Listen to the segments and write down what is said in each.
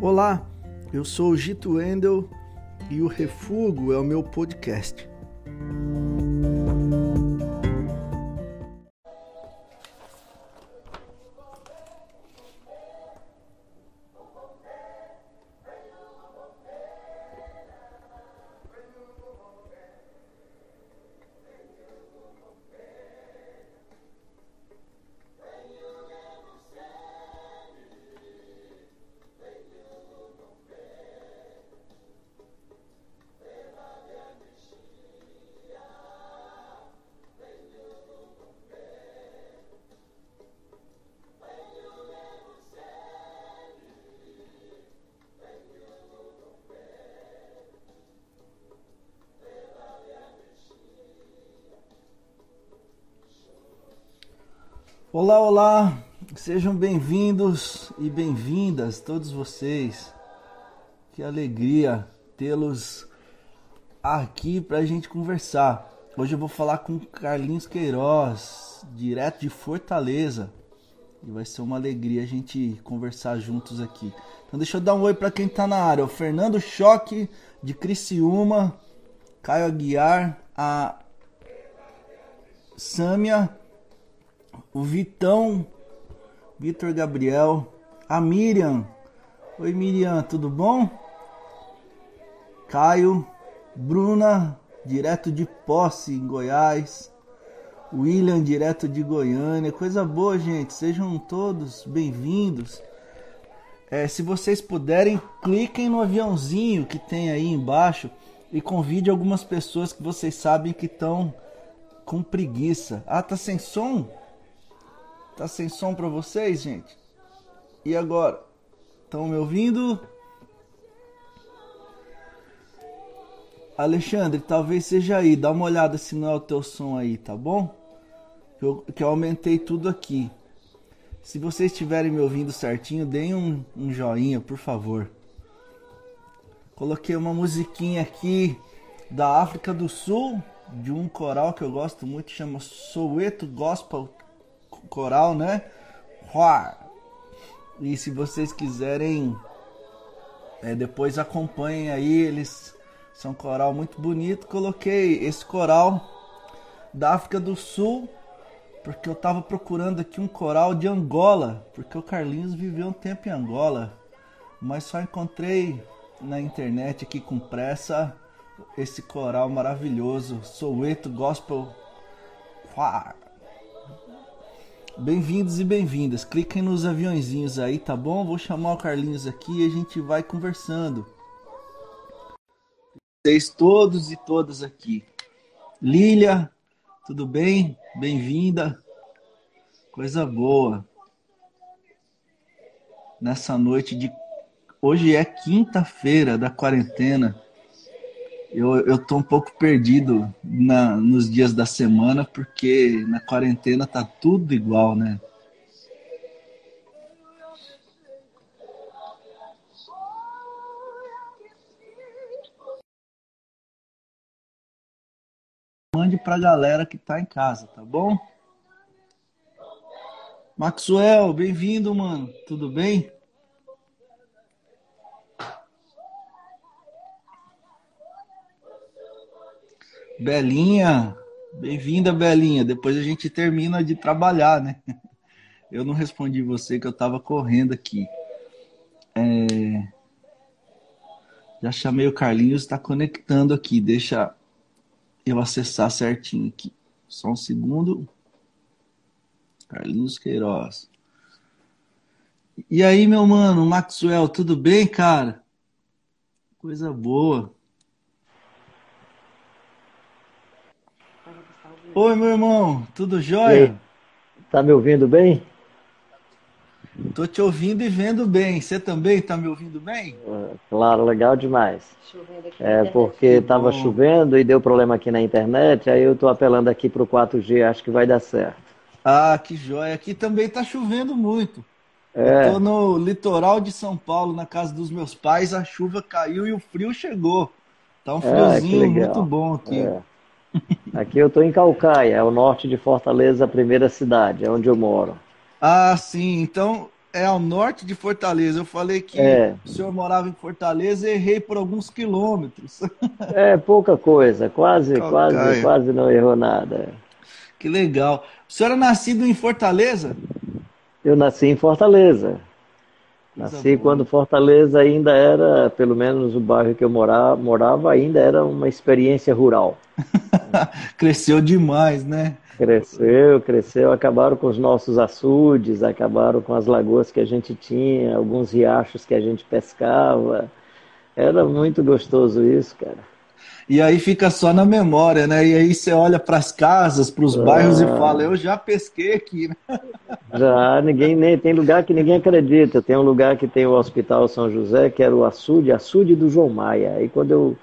Olá, eu sou o Gito Wendel e o Refugo é o meu podcast. Olá, olá, sejam bem-vindos e bem-vindas todos vocês. Que alegria tê-los aqui para a gente conversar. Hoje eu vou falar com Carlinhos Queiroz, direto de Fortaleza. E vai ser uma alegria a gente conversar juntos aqui. Então deixa eu dar um oi para quem está na área. O Fernando Choque de Criciúma, Caio Aguiar, a Sâmia o Vitão, Vitor Gabriel, a Miriam. Oi Miriam, tudo bom? Caio, Bruna, direto de Posse, em Goiás. William, direto de Goiânia. Coisa boa, gente. Sejam todos bem-vindos. É, se vocês puderem, cliquem no aviãozinho que tem aí embaixo e convide algumas pessoas que vocês sabem que estão com preguiça. Ah, tá sem som? Tá sem som para vocês, gente? E agora? Estão me ouvindo? Alexandre, talvez seja aí. Dá uma olhada se não é o teu som aí, tá bom? Que eu, que eu aumentei tudo aqui. Se vocês estiverem me ouvindo certinho, deem um, um joinha, por favor. Coloquei uma musiquinha aqui da África do Sul, de um coral que eu gosto muito, chama Soweto Gospel coral, né? E se vocês quiserem, é, depois acompanhem aí, eles são um coral muito bonito. Coloquei esse coral da África do Sul, porque eu tava procurando aqui um coral de Angola, porque o Carlinhos viveu um tempo em Angola, mas só encontrei na internet aqui com pressa esse coral maravilhoso, Soweto Gospel Choir. Bem-vindos e bem-vindas. Cliquem nos aviãozinhos aí, tá bom? Vou chamar o Carlinhos aqui e a gente vai conversando. Vocês todos e todas aqui. Lília, tudo bem? Bem-vinda. Coisa boa. Nessa noite de hoje é quinta-feira da quarentena eu, eu tô um pouco perdido na, nos dias da semana, porque na quarentena tá tudo igual, né? Mande pra galera que tá em casa, tá bom? Maxwell, bem-vindo, mano. Tudo bem? Belinha, bem-vinda, Belinha. Depois a gente termina de trabalhar, né? Eu não respondi você que eu estava correndo aqui. É... Já chamei o Carlinhos, está conectando aqui. Deixa eu acessar certinho aqui. Só um segundo. Carlinhos Queiroz. E aí, meu mano, Maxwell, tudo bem, cara? Coisa boa. Oi, meu irmão, tudo jóia? Tá me ouvindo bem? Tô te ouvindo e vendo bem. Você também tá me ouvindo bem? Ah, claro, legal demais. É porque estava chovendo e deu problema aqui na internet, aí eu tô apelando aqui pro 4G, acho que vai dar certo. Ah, que jóia. Aqui também tá chovendo muito. É. Eu tô no litoral de São Paulo, na casa dos meus pais, a chuva caiu e o frio chegou. Tá um ah, friozinho ah, muito bom aqui. É. Aqui eu estou em Calcaia, é o norte de Fortaleza, a primeira cidade, é onde eu moro. Ah, sim. Então, é ao norte de Fortaleza. Eu falei que é. o senhor morava em Fortaleza e errei por alguns quilômetros. É, pouca coisa. Quase, quase, quase não errou nada. Que legal. O senhor é nascido em Fortaleza? Eu nasci em Fortaleza. Nasci quando Fortaleza ainda era, pelo menos o bairro que eu morava, morava ainda era uma experiência rural. Cresceu demais, né? Cresceu, cresceu. Acabaram com os nossos açudes, acabaram com as lagoas que a gente tinha, alguns riachos que a gente pescava. Era muito gostoso isso, cara. E aí fica só na memória, né? E aí você olha para as casas, para os ah. bairros e fala: Eu já pesquei aqui. Né? Já, ninguém nem tem lugar que ninguém acredita. Tem um lugar que tem o Hospital São José, que era o açude, açude do João Maia. Aí quando eu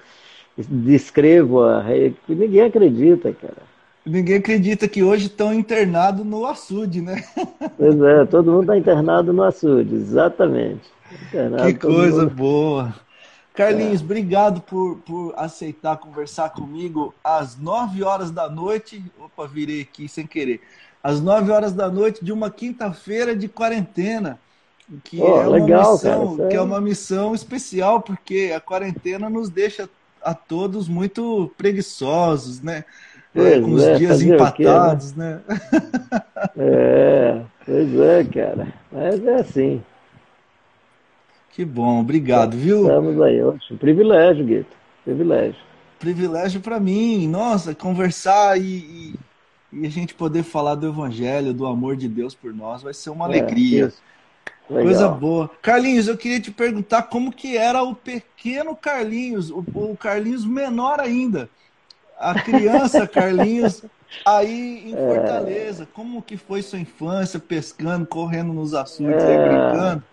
descrevo, a... ninguém acredita, cara. Ninguém acredita que hoje estão internados no açude, né? Pois é, todo mundo está internado no açude, exatamente. Internado, que coisa mundo... boa. Carlinhos, obrigado por, por aceitar conversar comigo às 9 horas da noite. Opa, virei aqui sem querer. Às 9 horas da noite de uma quinta-feira de quarentena. Que, oh, é uma legal, missão, cara, que é uma missão especial, porque a quarentena nos deixa a todos muito preguiçosos, né? É, com os é, dias empatados, quê, né? né? é, pois é, cara. Mas é assim. Que bom, obrigado, viu? Estamos aí, um privilégio, Guito. Privilégio. Privilégio para mim, nossa, conversar e, e, e, a gente poder falar do Evangelho, do amor de Deus por nós, vai ser uma é, alegria. Coisa boa. Carlinhos, eu queria te perguntar como que era o pequeno Carlinhos, o, o Carlinhos menor ainda a criança Carlinhos aí em é. Fortaleza. É... Como que foi sua infância pescando, correndo nos açudes, é... brincando?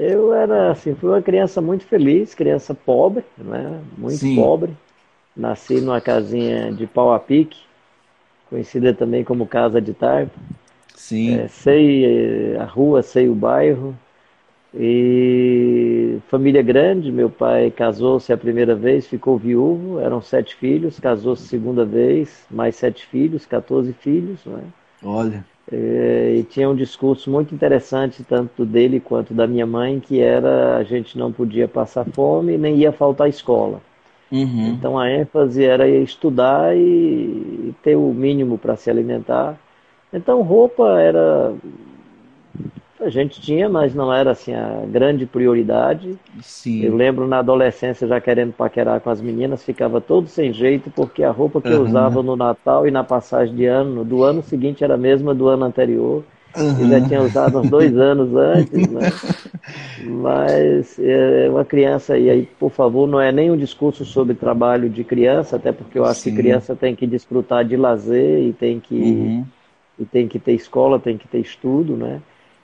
Eu era assim, fui uma criança muito feliz, criança pobre, né? Muito Sim. pobre. Nasci numa casinha de pau a pique, conhecida também como casa de tarpa. Sim. É, sei a rua, sei o bairro. E família grande, meu pai casou-se a primeira vez, ficou viúvo, eram sete filhos, casou-se a segunda vez, mais sete filhos, 14 filhos. Né? Olha. É, e tinha um discurso muito interessante, tanto dele quanto da minha mãe, que era a gente não podia passar fome nem ia faltar escola. Uhum. Então a ênfase era estudar e, e ter o mínimo para se alimentar. Então roupa era a gente tinha, mas não era assim a grande prioridade. Sim. Eu lembro na adolescência já querendo paquerar com as meninas, ficava todo sem jeito, porque a roupa que uhum. eu usava no Natal e na passagem de ano, do ano seguinte era a mesma do ano anterior. Uhum. Eu já tinha usado uns dois anos antes, né? Mas é uma criança, e aí, por favor, não é nem um discurso sobre trabalho de criança, até porque eu acho Sim. que criança tem que desfrutar de lazer e tem que, uhum. e tem que ter escola, tem que ter estudo, né?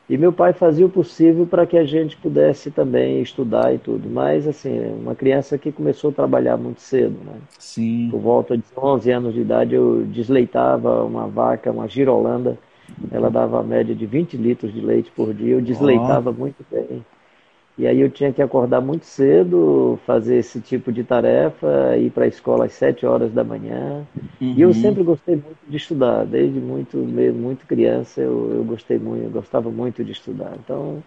E meu pai fazia o possível para que a gente pudesse também estudar e tudo. Mas, assim, uma criança que começou a trabalhar muito cedo, né? Sim. Por volta de 11 anos de idade, eu desleitava uma vaca, uma girolanda. Ela dava a média de 20 litros de leite por dia. Eu desleitava oh. muito bem. E aí eu tinha que acordar muito cedo, fazer esse tipo de tarefa, ir para a escola às sete horas da manhã. Uhum. E eu uhum. sempre gostei muito de estudar, desde muito muito criança eu, eu gostei muito, eu gostava muito de estudar. Então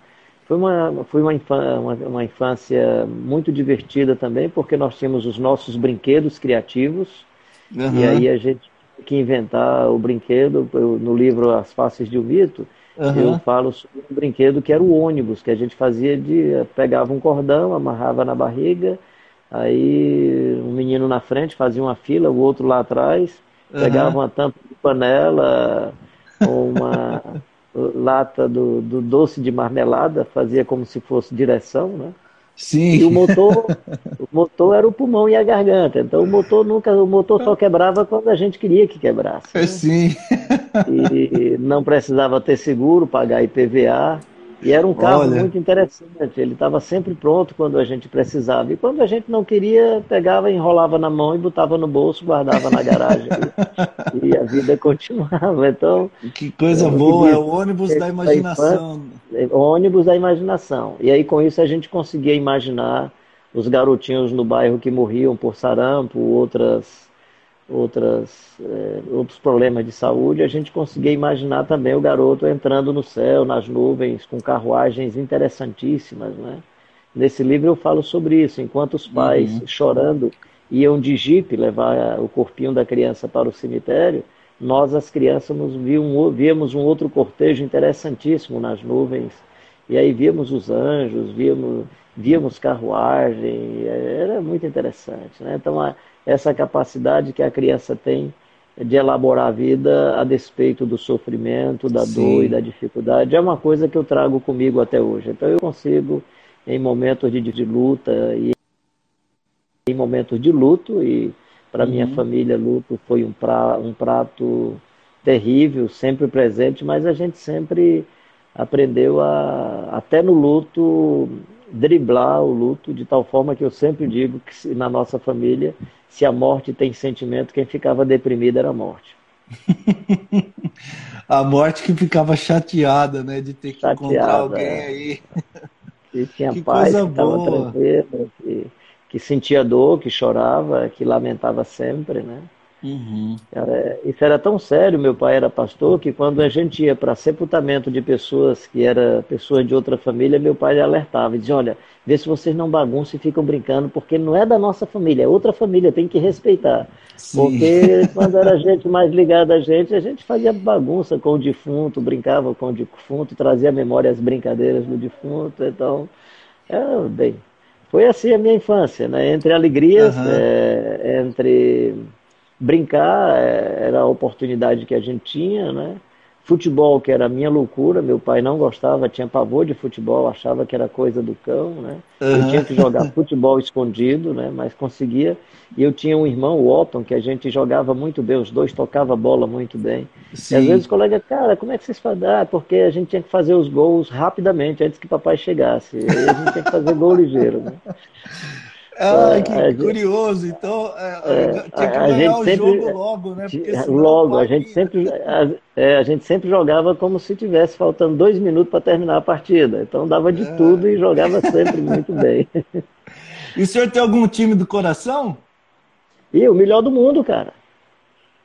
foi uma foi uma infância, uma, uma infância muito divertida também, porque nós tínhamos os nossos brinquedos criativos uhum. e aí a gente tinha que inventar o brinquedo. No livro As Faces de um Mito Uhum. Eu falo sobre um brinquedo que era o ônibus, que a gente fazia de. pegava um cordão, amarrava na barriga, aí um menino na frente fazia uma fila, o outro lá atrás, uhum. pegava uma tampa de panela ou uma lata do, do doce de marmelada, fazia como se fosse direção, né? Sim. E o motor, o motor era o pulmão e a garganta. Então o motor nunca, o motor só quebrava quando a gente queria que quebrasse. Né? Sim. E não precisava ter seguro, pagar IPVA. E era um carro Olha. muito interessante. Ele estava sempre pronto quando a gente precisava. E quando a gente não queria, pegava, enrolava na mão e botava no bolso, guardava na garagem. e, a vida continuava. Então. Que coisa boa, é o ônibus da imaginação. É o ônibus da imaginação. E aí com isso a gente conseguia imaginar os garotinhos no bairro que morriam por sarampo, outras outras, é, outros problemas de saúde, a gente conseguia imaginar também o garoto entrando no céu, nas nuvens, com carruagens interessantíssimas. Né? Nesse livro eu falo sobre isso, enquanto os pais, uhum. chorando, iam de jipe levar o corpinho da criança para o cemitério, nós, as crianças, nos víamos, víamos um outro cortejo interessantíssimo nas nuvens, e aí víamos os anjos, víamos, víamos carruagem, era muito interessante. Né? Então, a, essa capacidade que a criança tem de elaborar a vida a despeito do sofrimento, da Sim. dor e da dificuldade, é uma coisa que eu trago comigo até hoje. Então, eu consigo, em momentos de, de luta e em momentos de luto, e para uhum. minha família, luto foi um, pra, um prato terrível, sempre presente, mas a gente sempre aprendeu a, até no luto, driblar o luto, de tal forma que eu sempre digo que na nossa família, se a morte tem sentimento, quem ficava deprimido era a morte. a morte que ficava chateada, né, de ter que chateada, encontrar alguém é. aí. Que tinha que paz, que estava tranquilo, que, que sentia dor, que chorava, que lamentava sempre, né? Uhum. Isso era tão sério, meu pai era pastor, que quando a gente ia para sepultamento de pessoas que eram pessoas de outra família, meu pai alertava e dizia, olha, vê se vocês não bagunçam e ficam brincando, porque não é da nossa família, é outra família, tem que respeitar. Sim. Porque quando era gente mais ligada a gente, a gente fazia bagunça com o defunto, brincava com o defunto, trazia à memória as brincadeiras do defunto, então, é, bem, foi assim a minha infância, né? Entre alegrias, uhum. é, entre brincar, é, era a oportunidade que a gente tinha, né? Futebol, que era a minha loucura, meu pai não gostava, tinha pavor de futebol, achava que era coisa do cão, né? Uhum. Eu tinha que jogar futebol escondido, né? Mas conseguia. E eu tinha um irmão, o Otton, que a gente jogava muito bem, os dois tocavam bola muito bem. Sim. E às vezes o colega, cara, como é que vocês fazem? Ah, porque a gente tinha que fazer os gols rapidamente, antes que papai chegasse. E a gente tinha que fazer gol ligeiro, né? Ah, que a curioso. Então, é, é, tinha que ganhar o sempre, jogo logo, né? logo, a gente, sempre, a, é, a, gente sempre jogava como se tivesse faltando dois minutos para terminar a partida. Então dava de é. tudo e jogava sempre muito bem. E o senhor tem algum time do coração? E o melhor do mundo, cara.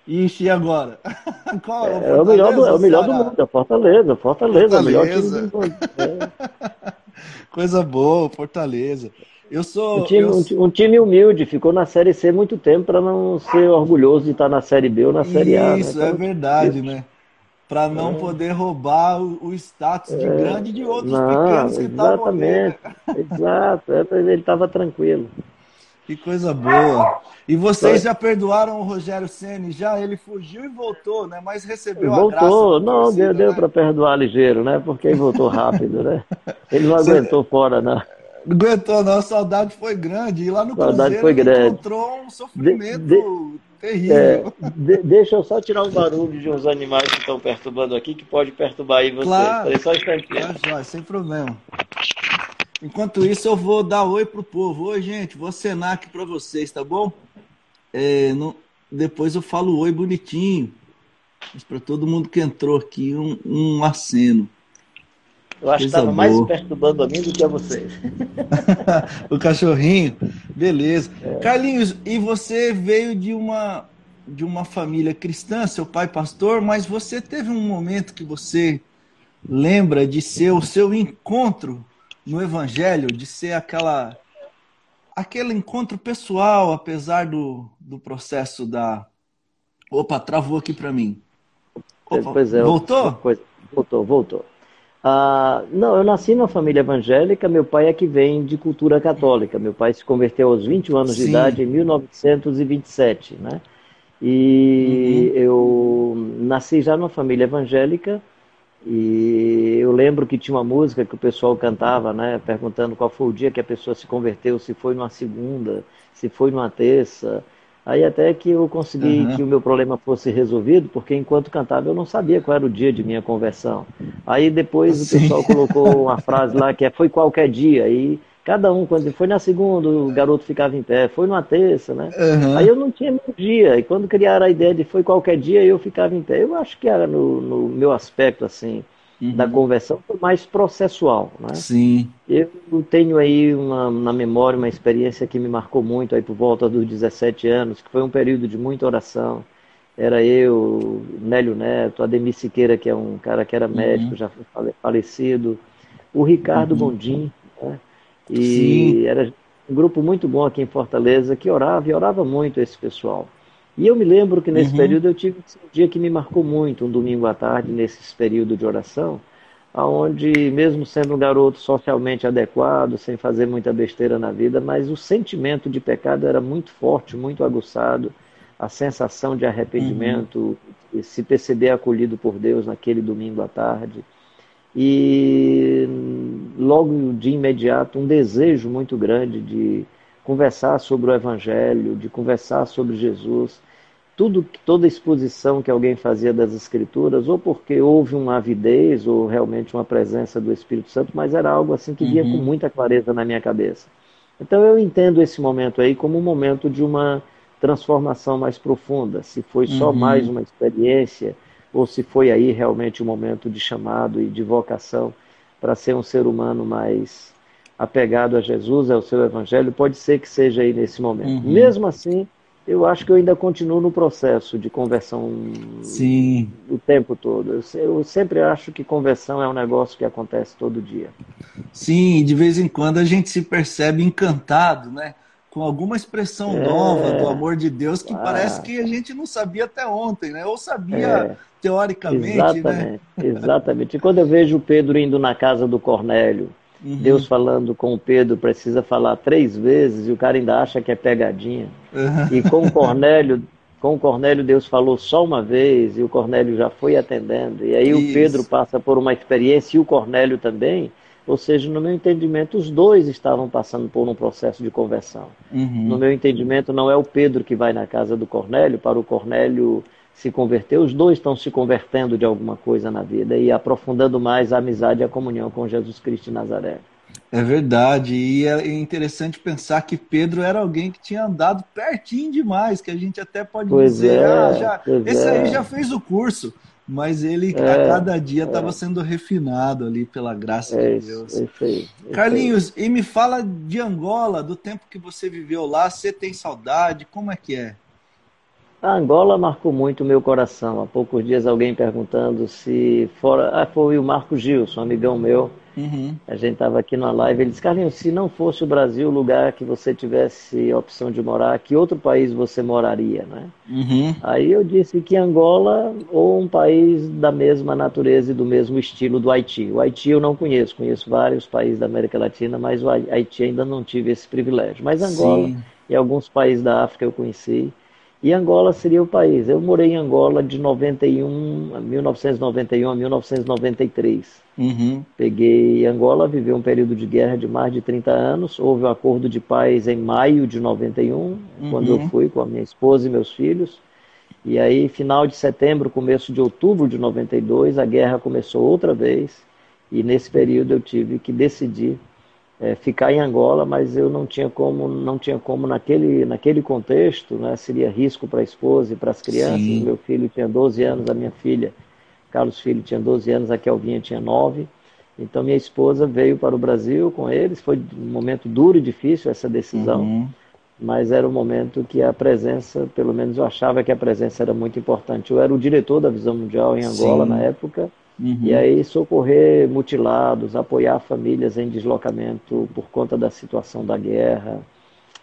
Ixi, e agora? Qual, é, é, o melhor do, é o melhor do mundo, é Fortaleza, Fortaleza, Fortaleza. o melhor time do mundo. É. Coisa boa, Fortaleza. Eu sou. Um time, eu... um time humilde, ficou na Série C muito tempo para não ser orgulhoso de estar na Série B ou na Série A. Né? Isso, né? é verdade, né? Para não é. poder roubar o, o status de é. grande de outros não, pequenos que estavam Exatamente, exato. É, ele estava tranquilo. Que coisa boa. E vocês já perdoaram o Rogério Ceni já? Ele fugiu e voltou, né? Mas recebeu voltou. a graça. Voltou, não, torcida, deu, deu né? para perdoar ligeiro, né? Porque ele voltou rápido, né? Ele não aguentou fora, não. Não aguentou, não. A saudade foi grande. E lá no saudade Cruzeiro encontrou um sofrimento de, de, terrível. É, de, deixa eu só tirar um barulho de uns animais que estão perturbando aqui, que pode perturbar aí vocês. Claro, só um instantinho. Claro, sem problema. Enquanto isso, eu vou dar oi pro povo. Oi, gente, vou cenar aqui para vocês, tá bom? É, no, depois eu falo oi bonitinho. Mas para todo mundo que entrou aqui, um, um aceno. Eu acho que estava mais perturbando a mim do que a vocês. o cachorrinho, beleza. É. Carlinhos, e você veio de uma de uma família cristã, seu pai pastor, mas você teve um momento que você lembra de ser o seu encontro no evangelho, de ser aquela aquele encontro pessoal, apesar do, do processo da Opa, travou aqui para mim. Opa, pois é, voltou? Voltou, voltou. Ah, não, eu nasci numa família evangélica, meu pai é que vem de cultura católica. Meu pai se converteu aos 21 anos Sim. de idade em 1927, né? E uhum. eu nasci já numa família evangélica e eu lembro que tinha uma música que o pessoal cantava, né? Perguntando qual foi o dia que a pessoa se converteu, se foi numa segunda, se foi numa terça. Aí até que eu consegui uhum. que o meu problema fosse resolvido, porque enquanto cantava eu não sabia qual era o dia de minha conversão. Aí depois Sim. o pessoal colocou uma frase lá que é foi qualquer dia. E cada um, quando foi na segunda, o garoto ficava em pé, foi numa terça, né? Uhum. Aí eu não tinha meu dia. E quando criaram a ideia de foi qualquer dia, eu ficava em pé. Eu acho que era no, no meu aspecto, assim, uhum. da conversão foi mais processual. Né? Sim. Eu tenho aí uma, na memória uma experiência que me marcou muito aí por volta dos 17 anos, que foi um período de muita oração. Era eu, Nélio Neto, Ademir Siqueira, que é um cara que era uhum. médico, já foi falecido, o Ricardo uhum. Bondim, né? e Sim. era um grupo muito bom aqui em Fortaleza que orava e orava muito esse pessoal. E eu me lembro que nesse uhum. período eu tive um dia que me marcou muito, um domingo à tarde, nesse período de oração, aonde mesmo sendo um garoto socialmente adequado, sem fazer muita besteira na vida, mas o sentimento de pecado era muito forte, muito aguçado, a sensação de arrependimento, uhum. se perceber acolhido por Deus naquele domingo à tarde. E logo de imediato um desejo muito grande de conversar sobre o Evangelho, de conversar sobre Jesus. Tudo, toda exposição que alguém fazia das Escrituras, ou porque houve uma avidez, ou realmente uma presença do Espírito Santo, mas era algo assim que vinha uhum. com muita clareza na minha cabeça. Então eu entendo esse momento aí como um momento de uma transformação mais profunda. Se foi só uhum. mais uma experiência, ou se foi aí realmente um momento de chamado e de vocação para ser um ser humano mais apegado a Jesus, ao seu evangelho, pode ser que seja aí nesse momento. Uhum. Mesmo assim, eu acho que eu ainda continuo no processo de conversão Sim. o tempo todo. Eu, eu, sempre acho que conversão é um negócio que acontece todo dia. Sim, de vez em quando a gente se percebe encantado, né? Com alguma expressão é... nova do amor de Deus que ah. parece que a gente não sabia até ontem, né? Ou sabia é... teoricamente, né? Exatamente, né? exatamente. E quando eu vejo o Pedro indo na casa do Cornélio, Uhum. Deus falando com o Pedro precisa falar três vezes e o cara ainda acha que é pegadinha. Uhum. E com o Cornélio, com o Cornélio Deus falou só uma vez e o Cornélio já foi atendendo. E aí Isso. o Pedro passa por uma experiência e o Cornélio também. Ou seja, no meu entendimento, os dois estavam passando por um processo de conversão. Uhum. No meu entendimento, não é o Pedro que vai na casa do Cornélio para o Cornélio se converter, os dois estão se convertendo de alguma coisa na vida e aprofundando mais a amizade e a comunhão com Jesus Cristo de Nazaré. É verdade, e é interessante pensar que Pedro era alguém que tinha andado pertinho demais, que a gente até pode pois dizer, é, ah, já, esse é. aí já fez o curso, mas ele é, a cada dia estava é. sendo refinado ali pela graça é de Deus. Isso, isso Carlinhos, e me fala de Angola, do tempo que você viveu lá, você tem saudade, como é que é? A Angola marcou muito o meu coração. Há poucos dias alguém perguntando se fora. Ah, foi o Marco Gilson, um amigão meu. Uhum. A gente estava aqui na live. Ele disse: Carlinhos, se não fosse o Brasil o lugar que você tivesse a opção de morar, que outro país você moraria, né? Uhum. Aí eu disse que Angola ou um país da mesma natureza e do mesmo estilo do Haiti. O Haiti eu não conheço, conheço vários países da América Latina, mas o Haiti ainda não tive esse privilégio. Mas Angola Sim. e alguns países da África eu conheci. E Angola seria o país. Eu morei em Angola de 91, 1991 a 1993. Uhum. Peguei Angola, viveu um período de guerra de mais de 30 anos. Houve um acordo de paz em maio de 91, uhum. quando eu fui com a minha esposa e meus filhos. E aí, final de setembro, começo de outubro de 92, a guerra começou outra vez. E nesse período eu tive que decidir é, ficar em Angola, mas eu não tinha como, não tinha como naquele, naquele contexto, né, seria risco para a esposa e para as crianças. Sim. Meu filho tinha 12 anos, a minha filha, Carlos Filho, tinha 12 anos, a Kelvinha tinha 9. Então minha esposa veio para o Brasil com eles. Foi um momento duro e difícil essa decisão, uhum. mas era um momento que a presença, pelo menos eu achava que a presença era muito importante. Eu era o diretor da Visão Mundial em Angola Sim. na época Uhum. E aí socorrer mutilados, apoiar famílias em deslocamento por conta da situação da guerra,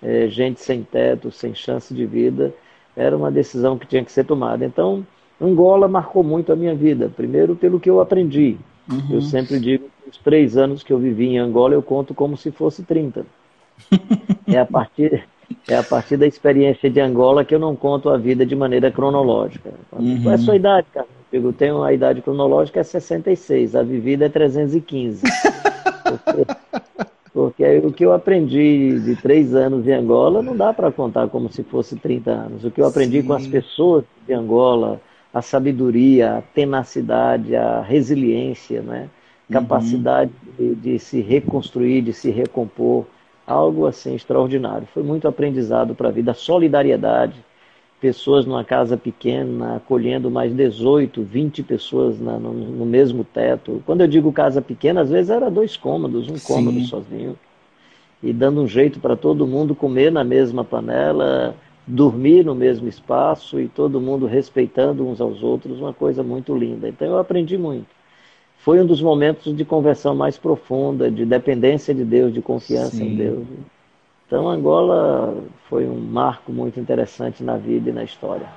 é, gente sem teto, sem chance de vida, era uma decisão que tinha que ser tomada. Então, Angola marcou muito a minha vida. Primeiro, pelo que eu aprendi. Uhum. Eu sempre digo que os três anos que eu vivi em Angola eu conto como se fosse 30. é a partir é a partir da experiência de Angola que eu não conto a vida de maneira cronológica. Uhum. Qual é a sua idade, cara? Eu tenho a idade cronológica é 66, a vivida é 315. porque, porque o que eu aprendi de três anos em Angola não dá para contar como se fosse 30 anos. O que eu aprendi Sim. com as pessoas de Angola, a sabedoria, a tenacidade, a resiliência, né? Uhum. capacidade uhum. de, de se reconstruir, de se recompor, algo assim extraordinário. Foi muito aprendizado para a vida, a solidariedade pessoas numa casa pequena, acolhendo mais 18, 20 pessoas na, no, no, mesmo teto. Quando eu digo casa pequena, às vezes era dois cômodos, um Sim. cômodo sozinho. E dando um jeito para todo mundo comer na mesma panela, dormir no mesmo espaço e todo mundo respeitando uns aos outros, uma coisa muito linda. Então eu aprendi muito. Foi um dos momentos de conversão mais profunda, de dependência de Deus, de confiança Sim. em Deus. Então, Angola foi um marco muito interessante na vida e na história.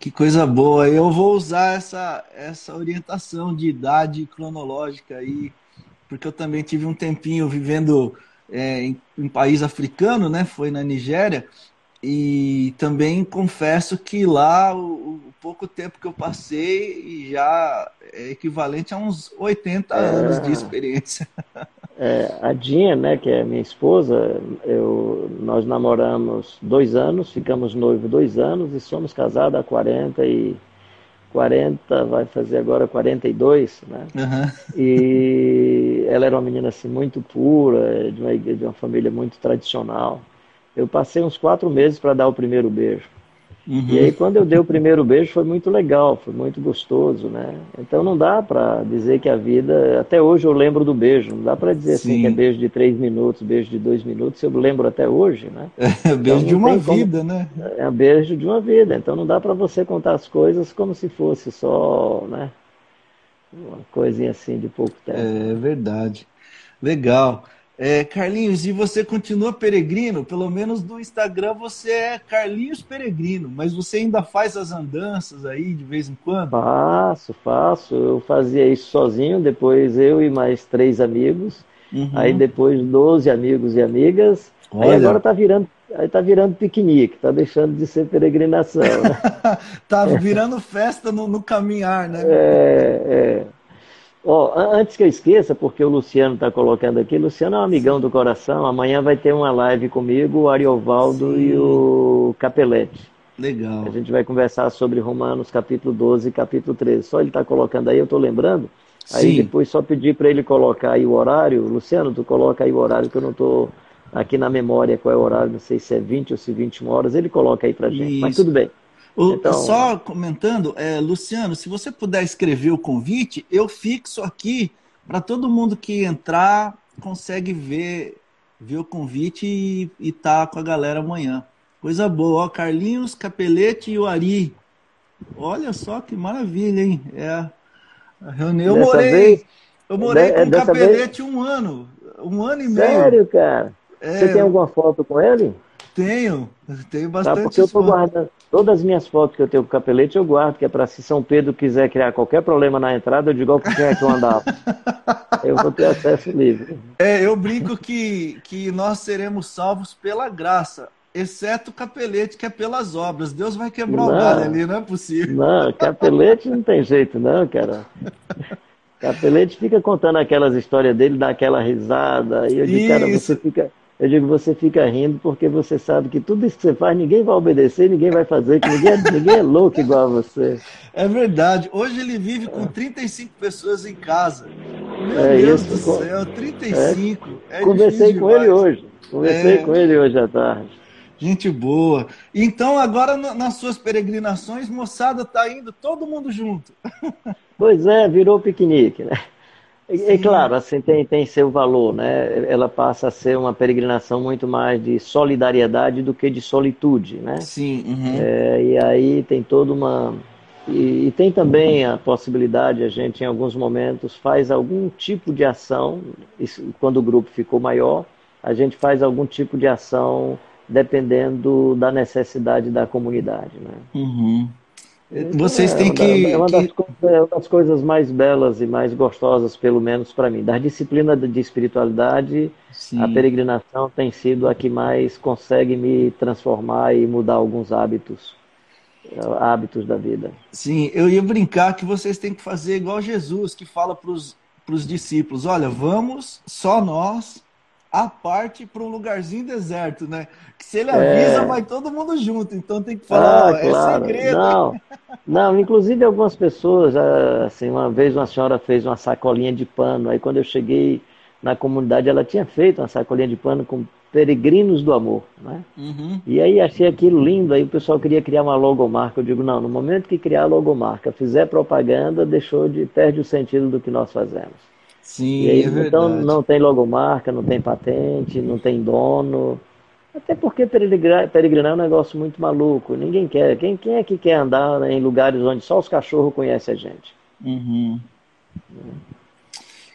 Que coisa boa. Eu vou usar essa, essa orientação de idade cronológica aí, porque eu também tive um tempinho vivendo é, em, em país africano, né? Foi na Nigéria. E também confesso que lá o, o, pouco tempo que eu passei já é equivalente a uns 80 é, anos de experiência. É, a Dinha, né, que é minha esposa, eu, nós namoramos dois anos, ficamos noivos dois anos e somos casados há 40 e 40, vai fazer agora 42, né? Uhum. E ela era uma menina assim muito pura, de uma, de uma família muito tradicional. Eu passei uns quatro meses para dar o primeiro beijo. Uhum. E aí quando eu dei o primeiro beijo foi muito legal, foi muito gostoso, né? Então não dá para dizer que a vida, até hoje eu lembro do beijo, não dá para dizer Sim. assim que é beijo de três minutos, beijo de dois minutos, eu lembro até hoje, né? É beijo então, de uma vida, como... né? É beijo de uma vida, então não dá para você contar as coisas como se fosse só, né? Uma coisinha assim de pouco tempo. É verdade. Legal. É, Carlinhos, e você continua peregrino? Pelo menos no Instagram você é Carlinhos Peregrino, mas você ainda faz as andanças aí de vez em quando? Faço, faço. Eu fazia isso sozinho, depois eu e mais três amigos, uhum. aí depois 12 amigos e amigas. Olha. Aí agora tá virando, aí tá virando piquenique, tá deixando de ser peregrinação. Né? tá virando festa no, no caminhar, né? É, é. Oh, antes que eu esqueça, porque o Luciano está colocando aqui, Luciano é um amigão Sim. do coração. Amanhã vai ter uma live comigo, o Ariovaldo Sim. e o Capelete. Legal. A gente vai conversar sobre Romanos capítulo 12 e capítulo 13. Só ele está colocando aí, eu estou lembrando. Aí Sim. depois só pedir para ele colocar aí o horário. Luciano, tu coloca aí o horário que eu não estou aqui na memória qual é o horário, não sei se é 20 ou se 21 horas. Ele coloca aí para gente. Isso. Mas tudo bem. O, então... Só comentando, é, Luciano, se você puder escrever o convite, eu fixo aqui para todo mundo que entrar consegue ver, ver o convite e, e tá com a galera amanhã. Coisa boa, ó, Carlinhos, Capelete e o Ari. Olha só que maravilha, hein? É a reunião. Eu morei, vez, eu morei com o Capelete vez... um ano, um ano e meio. Sério, cara? É, você tem alguma foto com ele? Tenho, tenho bastante. Tá, porque eu tô guardando todas as minhas fotos que eu tenho com o capelete, eu guardo, que é para se São Pedro quiser criar qualquer problema na entrada, eu digo ao quem é que eu andava. eu vou ter acesso livre. É, eu brinco que, que nós seremos salvos pela graça, exceto o capelete, que é pelas obras. Deus vai quebrar não, o galho ali, não é possível. Não, capelete não tem jeito, não, cara. Capelete fica contando aquelas histórias dele, dá aquela risada, e eu digo, Isso. cara, você fica eu digo, você fica rindo porque você sabe que tudo isso que você faz, ninguém vai obedecer, ninguém vai fazer, que ninguém, é, ninguém é louco igual a você. É verdade. Hoje ele vive com 35 pessoas em casa. Meu é Deus isso. do céu, 35. É, é Conversei com demais. ele hoje. Conversei é... com ele hoje à tarde. Gente boa. Então, agora nas suas peregrinações, moçada, tá indo todo mundo junto. Pois é, virou piquenique, né? É, claro, assim tem, tem seu valor, né? Ela passa a ser uma peregrinação muito mais de solidariedade do que de solitude, né? Sim. Uhum. É, e aí tem toda uma e, e, tem também a possibilidade a gente em alguns momentos faz algum tipo de ação isso, quando o grupo ficou maior a gente faz algum tipo de ação dependendo da necessidade da comunidade, né? Uhum. Vocês têm que. É uma, das, é uma das coisas mais belas e mais gostosas, pelo menos para mim. Da disciplina de espiritualidade, Sim. a peregrinação tem sido a que mais consegue me transformar e mudar alguns hábitos hábitos da vida. Sim, eu ia brincar que vocês têm que fazer igual Jesus, que fala para os discípulos: olha, vamos só nós a parte para um lugarzinho deserto, né? Que se ele avisa, é... vai todo mundo junto. Então tem que falar, ah, é claro. segredo. Não, não, inclusive algumas pessoas, assim, uma vez uma senhora fez uma sacolinha de pano, aí quando eu cheguei na comunidade, ela tinha feito uma sacolinha de pano com Peregrinos do Amor. Né? Uhum. E aí achei aquilo lindo, aí o pessoal queria criar uma logomarca. Eu digo, não, no momento que criar a logomarca, fizer propaganda, deixou de perde o sentido do que nós fazemos. Sim, aí, é Então não tem logomarca, não tem patente, não tem dono. Até porque peregrinar, peregrinar é um negócio muito maluco. Ninguém quer. Quem, quem é que quer andar em lugares onde só os cachorros conhecem a gente? Uhum.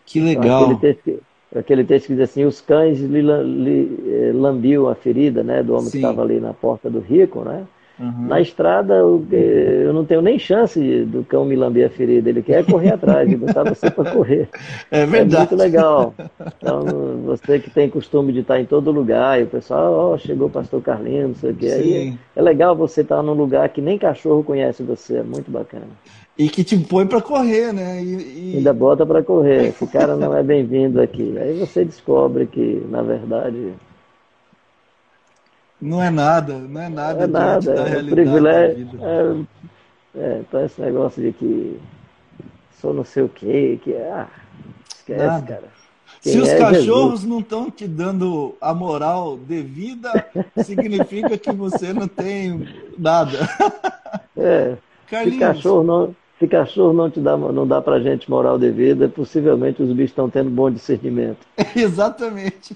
Que legal. Então, aquele, texto, aquele texto que diz assim: os cães lhe, lhe, eh, lambiam a ferida né, do homem Sim. que estava ali na porta do rico, né? Uhum. Na estrada, eu, não tenho nem chance do cão me lamber a ferida. Ele quer correr atrás, botar você para correr. É verdade. É muito legal. Então, você que tem costume de estar em todo lugar, e o pessoal, ó, oh, chegou o pastor Carlinhos, não sei o quê. Aí é legal você estar num lugar que nem cachorro conhece você. É muito bacana. E que te põe para correr, né? E, e... Ainda bota para correr. Esse cara não é bem-vindo aqui. Aí você descobre que, na verdade, não é nada, não é nada. É nada, da é privilégio. É, é, então esse negócio de que sou não sei o quê, que ah, esquece, nada. cara. Quem Se os é cachorros Jesus? não estão te dando a moral devida, significa que você não tem nada. É. Carlinhos. Se cachorro não, se cachorro não te dá, não dá pra gente moral devida, possivelmente os bichos estão tendo bom discernimento. Exatamente.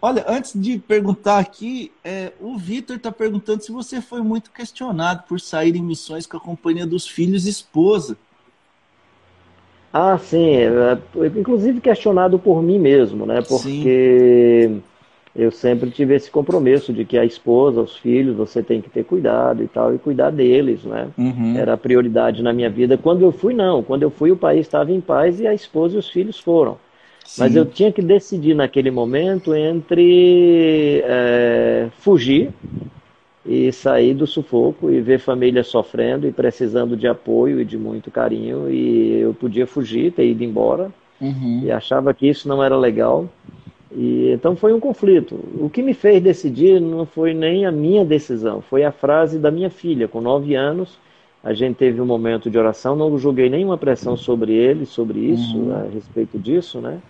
Olha, antes de perguntar aqui, é, o Vitor está perguntando se você foi muito questionado por sair em missões com a companhia dos filhos e esposa. Ah, sim. É, inclusive questionado por mim mesmo, né? Porque sim eu sempre tive esse compromisso de que a esposa, os filhos, você tem que ter cuidado e tal, e cuidar deles, né? Uhum. Era a prioridade na minha vida. Quando eu fui, não. Quando eu fui, o país estava em paz e a esposa e os filhos foram. Sim. Mas eu tinha que decidir naquele momento entre é, fugir e sair do sufoco e ver família sofrendo e precisando de apoio e de muito carinho. E eu podia fugir, ter ido embora. Uhum. E achava que isso não era legal. E, então foi um conflito. O que me fez decidir não foi nem a minha decisão, foi a frase da minha filha, com nove anos. A gente teve um momento de oração, não joguei nenhuma pressão sobre ele, sobre isso, uhum. a respeito disso, né?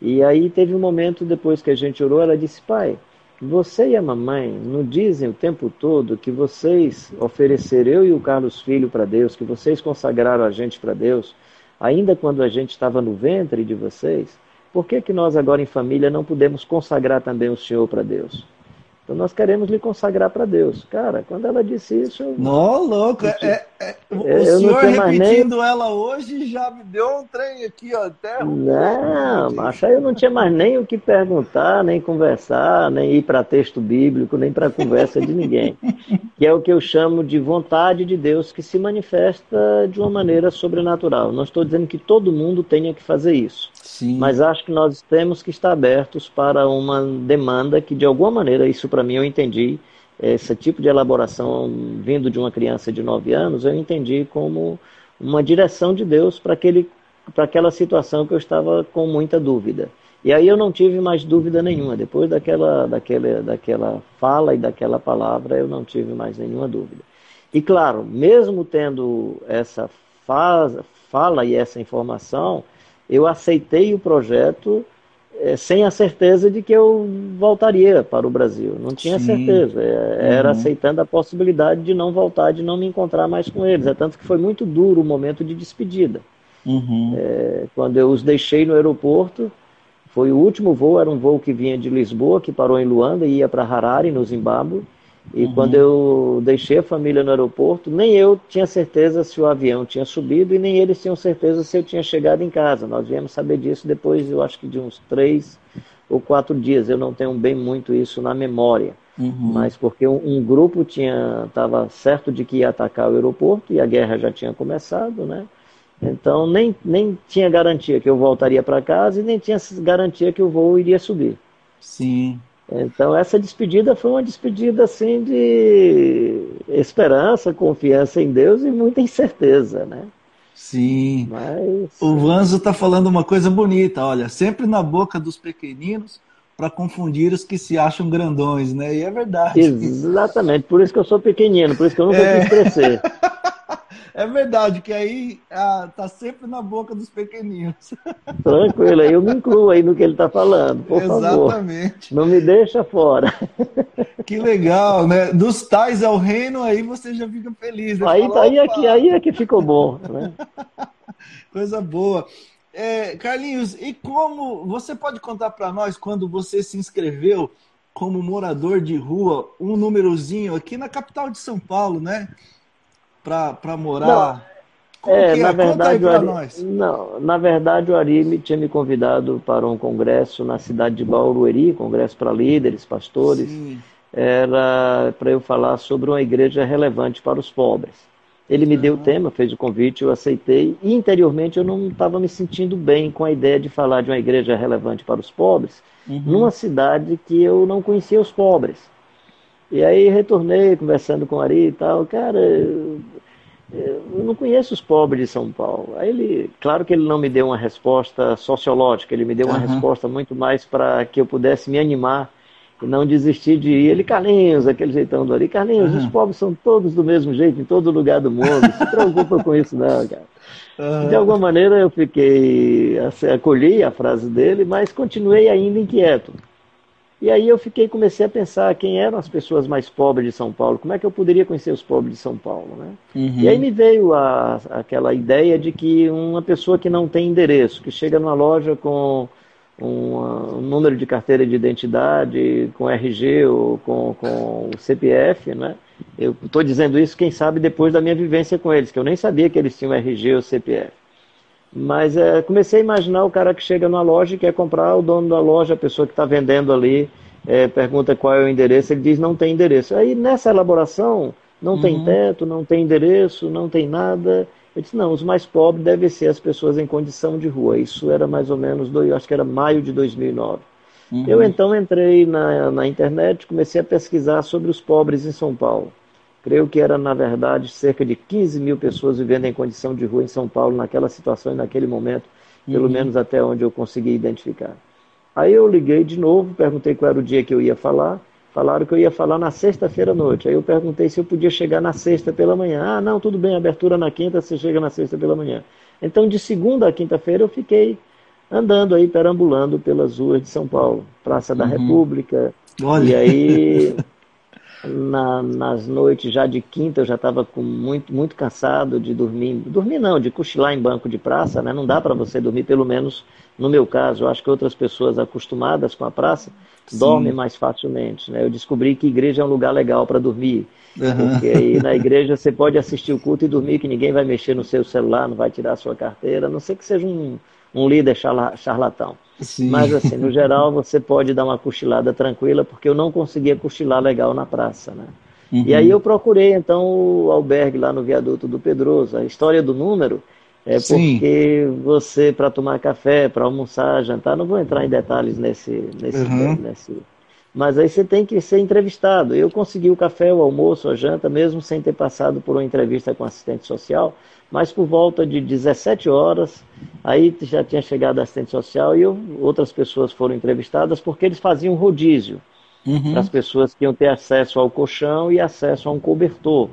E aí teve um momento depois que a gente orou, ela disse: Pai, você e a mamãe não dizem o tempo todo que vocês ofereceram eu e o Carlos Filho para Deus, que vocês consagraram a gente para Deus, ainda quando a gente estava no ventre de vocês? Por que, que nós agora em família não podemos consagrar também o Senhor para Deus? Então nós queremos lhe consagrar para Deus. Cara, quando ela disse isso. Eu... Não, louco. É, é, é, o eu senhor repetindo nem... ela hoje já me deu um trem aqui, ó, até. Não, mas aí eu não tinha mais nem o que perguntar, nem conversar, nem ir para texto bíblico, nem para conversa de ninguém. que é o que eu chamo de vontade de Deus que se manifesta de uma maneira sobrenatural. Não estou dizendo que todo mundo tenha que fazer isso. Sim. Mas acho que nós temos que estar abertos para uma demanda que, de alguma maneira, isso para mim eu entendi, esse tipo de elaboração vindo de uma criança de 9 anos, eu entendi como uma direção de Deus para aquela situação que eu estava com muita dúvida. E aí eu não tive mais dúvida nenhuma. Depois daquela, daquela, daquela fala e daquela palavra, eu não tive mais nenhuma dúvida. E claro, mesmo tendo essa fala e essa informação, eu aceitei o projeto sem a certeza de que eu voltaria para o Brasil. Não tinha Sim. certeza. É, era uhum. aceitando a possibilidade de não voltar, de não me encontrar mais com eles. É tanto que foi muito duro o momento de despedida. Uhum. É, quando eu os deixei no aeroporto, foi o último voo, era um voo que vinha de Lisboa, que parou em Luanda e ia para Harare, no Zimbábue. E uhum. quando eu deixei a família no aeroporto, nem eu tinha certeza se o avião tinha subido e nem eles tinham certeza se eu tinha chegado em casa. Nós viemos saber disso depois, eu acho que de uns três ou quatro dias. Eu não tenho bem muito isso na memória. Uhum. Mas porque um, um grupo tinha estava certo de que ia atacar o aeroporto e a guerra já tinha começado, né? Então nem, nem tinha garantia que eu voltaria para casa e nem tinha garantia que o voo iria subir. Sim. Então essa despedida foi uma despedida assim de esperança, confiança em Deus e muita incerteza, né? Sim. Mas... O Vanzo está falando uma coisa bonita, olha, sempre na boca dos pequeninos para confundir os que se acham grandões, né? E é verdade. Exatamente, por isso que eu sou pequenino, por isso que eu nunca é... quis crescer. É verdade, que aí ah, tá sempre na boca dos pequeninos. Tranquilo, eu me incluo aí no que ele está falando, por Exatamente. favor. Não me deixa fora. Que legal, né? Dos tais ao reino, aí você já fica feliz. Né? Aí, fala, aí, é que, aí é que ficou bom, né? Coisa boa. É, Carlinhos, e como você pode contar para nós quando você se inscreveu como morador de rua, um númerozinho aqui na capital de São Paulo, né? Para morar. Como é, na é? verdade, Ari... não, na verdade o Ari me tinha me convidado para um congresso na cidade de Barueri, congresso para líderes, pastores. Sim. Era para eu falar sobre uma igreja relevante para os pobres. Ele me deu o tema, fez o convite, eu aceitei. E interiormente eu não estava me sentindo bem com a ideia de falar de uma igreja relevante para os pobres, uhum. numa cidade que eu não conhecia os pobres. E aí retornei conversando com o Ari e tal, cara, eu, eu não conheço os pobres de São Paulo. Aí ele, claro que ele não me deu uma resposta sociológica, ele me deu uma uhum. resposta muito mais para que eu pudesse me animar e não desistir de ir. Ele, Carlinhos, aquele jeitão do ali, Carlinhos, uhum. os pobres são todos do mesmo jeito em todo lugar do mundo, não se preocupa com isso não, cara. Uhum. De alguma maneira eu fiquei, acolhi a frase dele, mas continuei ainda inquieto. E aí eu fiquei, comecei a pensar quem eram as pessoas mais pobres de São Paulo, como é que eu poderia conhecer os pobres de São Paulo, né? Uhum. E aí me veio a, aquela ideia de que uma pessoa que não tem endereço, que chega numa loja com um, um número de carteira de identidade, com RG ou com, com o CPF, né? Eu estou dizendo isso, quem sabe, depois da minha vivência com eles, que eu nem sabia que eles tinham RG ou CPF. Mas é, comecei a imaginar o cara que chega numa loja e quer comprar, o dono da loja, a pessoa que está vendendo ali, é, pergunta qual é o endereço, ele diz não tem endereço. Aí nessa elaboração, não uhum. tem teto, não tem endereço, não tem nada. Eu disse, não, os mais pobres devem ser as pessoas em condição de rua. Isso era mais ou menos, do, acho que era maio de 2009. Uhum. Eu então entrei na, na internet, comecei a pesquisar sobre os pobres em São Paulo. Creio que era, na verdade, cerca de 15 mil pessoas vivendo em condição de rua em São Paulo, naquela situação e naquele momento, pelo uhum. menos até onde eu consegui identificar. Aí eu liguei de novo, perguntei qual era o dia que eu ia falar. Falaram que eu ia falar na sexta-feira à noite. Aí eu perguntei se eu podia chegar na sexta pela manhã. Ah, não, tudo bem, abertura na quinta, você chega na sexta pela manhã. Então, de segunda a quinta-feira, eu fiquei andando aí, perambulando pelas ruas de São Paulo, Praça da uhum. República. Olha. E aí, na, nas noites já de quinta, eu já estava muito, muito cansado de dormir. Dormir não, de cochilar em banco de praça, né? Não dá para você dormir, pelo menos no meu caso. Eu acho que outras pessoas acostumadas com a praça Sim. dorme mais facilmente. Né? Eu descobri que igreja é um lugar legal para dormir. Uhum. Porque aí na igreja você pode assistir o culto e dormir, que ninguém vai mexer no seu celular, não vai tirar a sua carteira, a não ser que seja um, um líder charlatão. Sim. Mas assim, no geral você pode dar uma cochilada tranquila, porque eu não conseguia cochilar legal na praça, né? Uhum. E aí eu procurei então o albergue lá no viaduto do Pedroso. A história do número é Sim. porque você, para tomar café, para almoçar, jantar, não vou entrar em detalhes nesse, nesse, uhum. nesse. Mas aí você tem que ser entrevistado. Eu consegui o café, o almoço, a janta, mesmo sem ter passado por uma entrevista com assistente social, mas por volta de 17 horas, aí já tinha chegado assistente social e eu, outras pessoas foram entrevistadas porque eles faziam rodízio uhum. as pessoas que iam ter acesso ao colchão e acesso a um cobertor.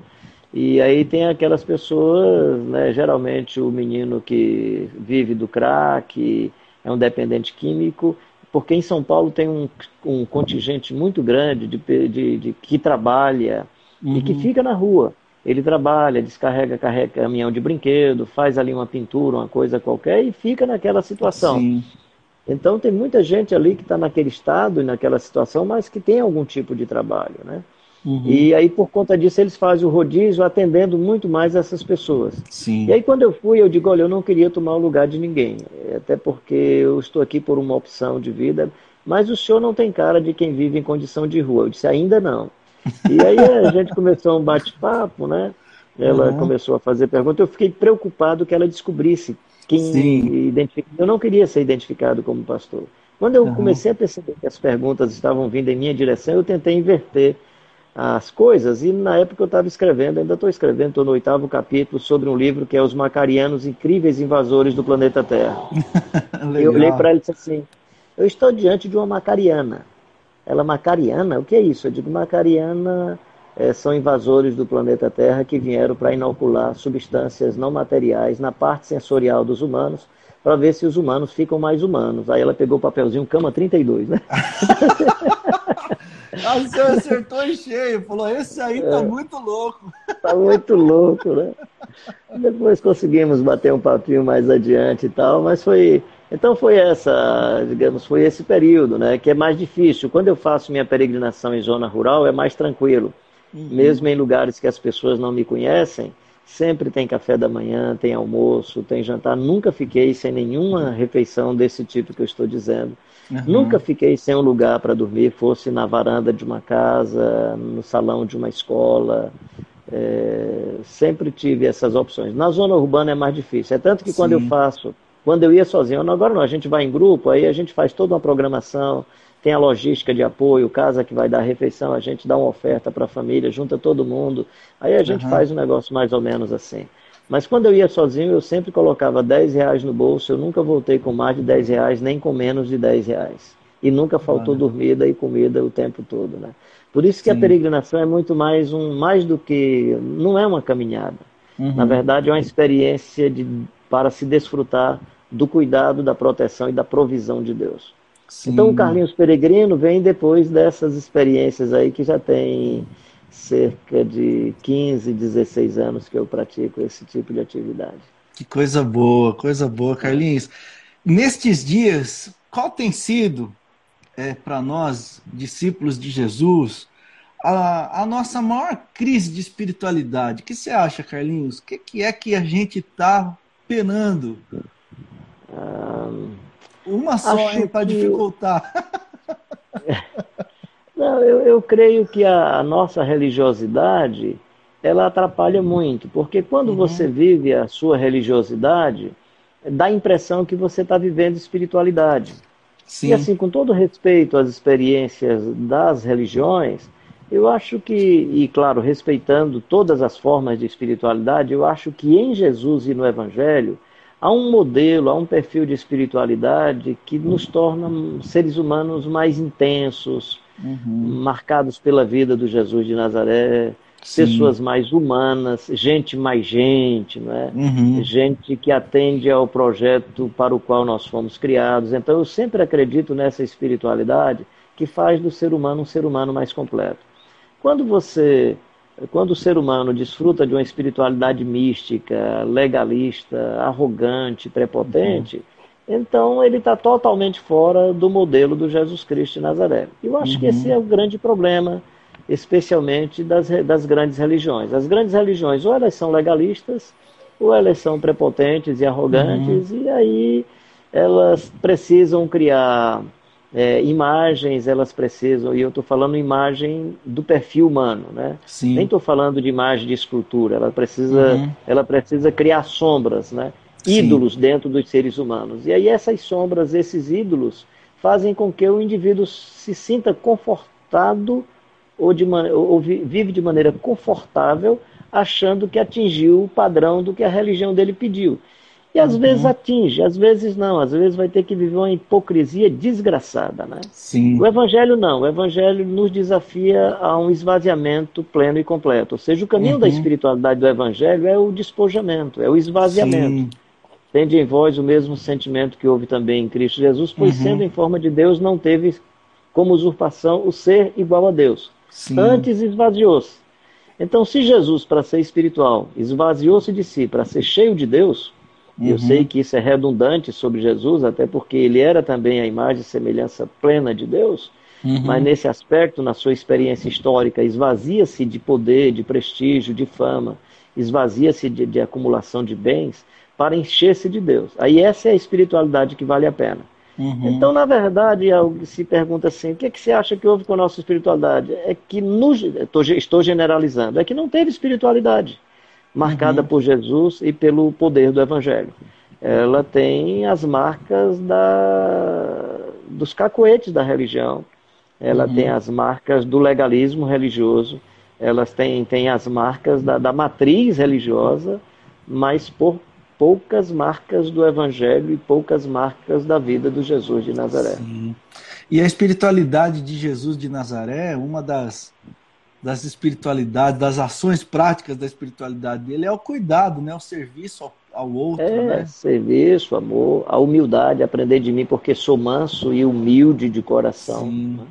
E aí tem aquelas pessoas, né, geralmente o menino que vive do crack, é um dependente químico, porque em São Paulo tem um, um contingente muito grande de, de, de que trabalha uhum. e que uhum. fica na rua. Ele trabalha, descarrega, carrega caminhão de brinquedo, faz ali uma pintura, uma coisa qualquer e fica naquela situação. Sim. Então tem muita gente ali que está naquele estado e naquela situação, mas que tem algum tipo de trabalho, né? Uhum. E aí, por conta disso, eles fazem o rodízio atendendo muito mais essas pessoas. Sim. E aí, quando eu fui, eu digo: olha, eu não queria tomar o lugar de ninguém, até porque eu estou aqui por uma opção de vida, mas o senhor não tem cara de quem vive em condição de rua. Eu disse: ainda não. E aí a gente começou um bate-papo, né? Ela uhum. começou a fazer perguntas. Eu fiquei preocupado que ela descobrisse quem identifica. Eu não queria ser identificado como pastor. Quando eu uhum. comecei a perceber que as perguntas estavam vindo em minha direção, eu tentei inverter as coisas. E na época eu estava escrevendo, ainda estou escrevendo, estou no oitavo capítulo sobre um livro que é Os Macarianos Incríveis Invasores do Planeta Terra. eu olhei para ela e disse assim: Eu estou diante de uma macariana. Ela, macariana? O que é isso? Eu digo, macariana é, são invasores do planeta Terra que vieram para inocular substâncias não materiais na parte sensorial dos humanos para ver se os humanos ficam mais humanos. Aí ela pegou o papelzinho cama 32, né? ah, você acertou em cheio, falou, esse aí tá é, muito louco. Tá muito louco, né? Depois conseguimos bater um papinho mais adiante e tal, mas foi. Então foi essa, digamos, foi esse período, né? Que é mais difícil. Quando eu faço minha peregrinação em zona rural, é mais tranquilo. Uhum. Mesmo em lugares que as pessoas não me conhecem, Sempre tem café da manhã, tem almoço, tem jantar. Nunca fiquei sem nenhuma refeição desse tipo que eu estou dizendo. Uhum. Nunca fiquei sem um lugar para dormir, fosse na varanda de uma casa, no salão de uma escola. É, sempre tive essas opções. Na zona urbana é mais difícil. É tanto que Sim. quando eu faço, quando eu ia sozinho, agora não, a gente vai em grupo, aí a gente faz toda uma programação tem a logística de apoio, casa que vai dar refeição, a gente dá uma oferta para a família, junta todo mundo. Aí a gente uhum. faz um negócio mais ou menos assim. Mas quando eu ia sozinho, eu sempre colocava 10 reais no bolso, eu nunca voltei com mais de 10 reais, nem com menos de 10 reais. E nunca faltou dormida e comida o tempo todo, né? Por isso que Sim. a peregrinação é muito mais um, mais do que, não é uma caminhada. Uhum. Na verdade, é uma experiência de, para se desfrutar do cuidado, da proteção e da provisão de Deus. Sim. Então o Carlinhos Peregrino vem depois dessas experiências aí que já tem cerca de 15, 16 anos que eu pratico esse tipo de atividade. Que coisa boa, coisa boa, Carlinhos. Nestes dias, qual tem sido é, para nós, discípulos de Jesus, a, a, nossa maior crise de espiritualidade? O que você acha, Carlinhos? O que, que é que a gente está penando? Um uma só, para que... dificultar. Não, eu, eu creio que a, a, nossa religiosidade ela atrapalha muito, porque quando uhum. você vive a sua religiosidade, dá a impressão que você está vivendo espiritualidade. Sim. E assim, com todo respeito às experiências das religiões, eu acho que, e claro, respeitando todas as formas de espiritualidade, eu acho que em Jesus e no Evangelho há um modelo, há um perfil de espiritualidade que nos torna seres humanos mais intensos, uhum. marcados pela vida do Jesus de Nazaré, Sim. pessoas mais humanas, gente mais gente, não é? Uhum. gente que atende ao projeto para o qual nós fomos criados. Então eu sempre acredito nessa espiritualidade que faz do ser humano um ser humano mais completo. Quando você quando o ser humano desfruta de uma espiritualidade mística, legalista, arrogante, prepotente, uhum. Então ele está totalmente fora do modelo do Jesus Cristo de Nazaré. Eu acho uhum. que esse é o grande problema, especialmente das, das grandes religiões. As grandes religiões, ou elas são legalistas, ou elas são prepotentes e arrogantes, uhum. e aí elas precisam criar é, imagens elas precisam, e eu estou falando imagem do perfil humano, né? Sim. Nem estou falando de imagem de escultura, ela precisa, uhum. ela precisa criar sombras, né? Ídolos Sim. dentro dos seres humanos. E aí essas sombras, esses ídolos, fazem com que o indivíduo se sinta confortado ou, de, ou vive de maneira confortável, achando que atingiu o padrão do que a religião dele pediu. E às uhum. vezes atinge, às vezes não, às vezes vai ter que viver uma hipocrisia desgraçada, né? Sim. O evangelho não, o evangelho nos desafia a um esvaziamento pleno e completo. Ou seja, o caminho uhum. da espiritualidade do evangelho é o despojamento, é o esvaziamento. Sim. Tende em vós o mesmo sentimento que houve também em Cristo Jesus, pois uhum. sendo em forma de Deus, não teve como usurpação o ser igual a Deus. Sim. Antes esvaziou-se. Então, se Jesus, para ser espiritual, esvaziou-se de si para ser cheio de Deus, Uhum. Eu sei que isso é redundante sobre Jesus, até porque ele era também a imagem e semelhança plena de Deus, uhum. mas nesse aspecto, na sua experiência histórica, esvazia-se de poder, de prestígio, de fama, esvazia-se de, de acumulação de bens para encher-se de Deus. Aí essa é a espiritualidade que vale a pena. Uhum. Então, na verdade, se pergunta assim: o que, é que você acha que houve com a nossa espiritualidade? É que, no, estou generalizando, é que não teve espiritualidade marcada uhum. por Jesus e pelo poder do Evangelho. Ela tem as marcas da, dos cacoetes da religião, ela uhum. tem as marcas do legalismo religioso, elas têm, têm as marcas da, da matriz religiosa, mas por poucas marcas do Evangelho e poucas marcas da vida do Jesus de Nazaré. Sim. E a espiritualidade de Jesus de Nazaré, uma das das espiritualidades, das ações práticas da espiritualidade dele é o cuidado, né? O serviço ao, ao outro, é, né? Serviço, amor, a humildade, aprender de mim porque sou manso e humilde de coração. Sim. Né?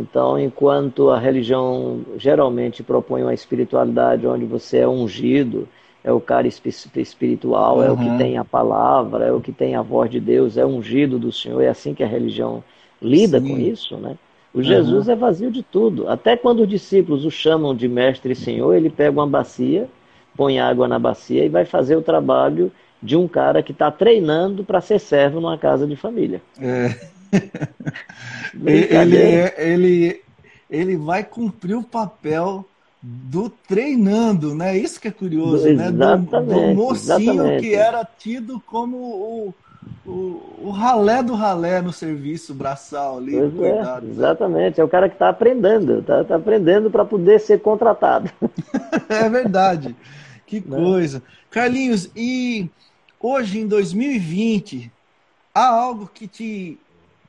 Então, enquanto a religião geralmente propõe uma espiritualidade onde você é ungido, é o cara espiritual, uhum. é o que tem a palavra, é o que tem a voz de Deus, é ungido do Senhor, é assim que a religião lida Sim. com isso, né? O Jesus uhum. é vazio de tudo. Até quando os discípulos o chamam de mestre e senhor, ele pega uma bacia, põe água na bacia e vai fazer o trabalho de um cara que está treinando para ser servo numa casa de família. É. ele, é, ele, ele vai cumprir o papel do treinando, né? Isso que é curioso, né? Do, do mocinho exatamente. que era tido como o, o, o ralé do ralé no serviço braçal ali. É, cuidado, é, exatamente, é o cara que está aprendendo, está tá aprendendo para poder ser contratado. é verdade. Que né? coisa. Carlinhos, e hoje em 2020, há algo que te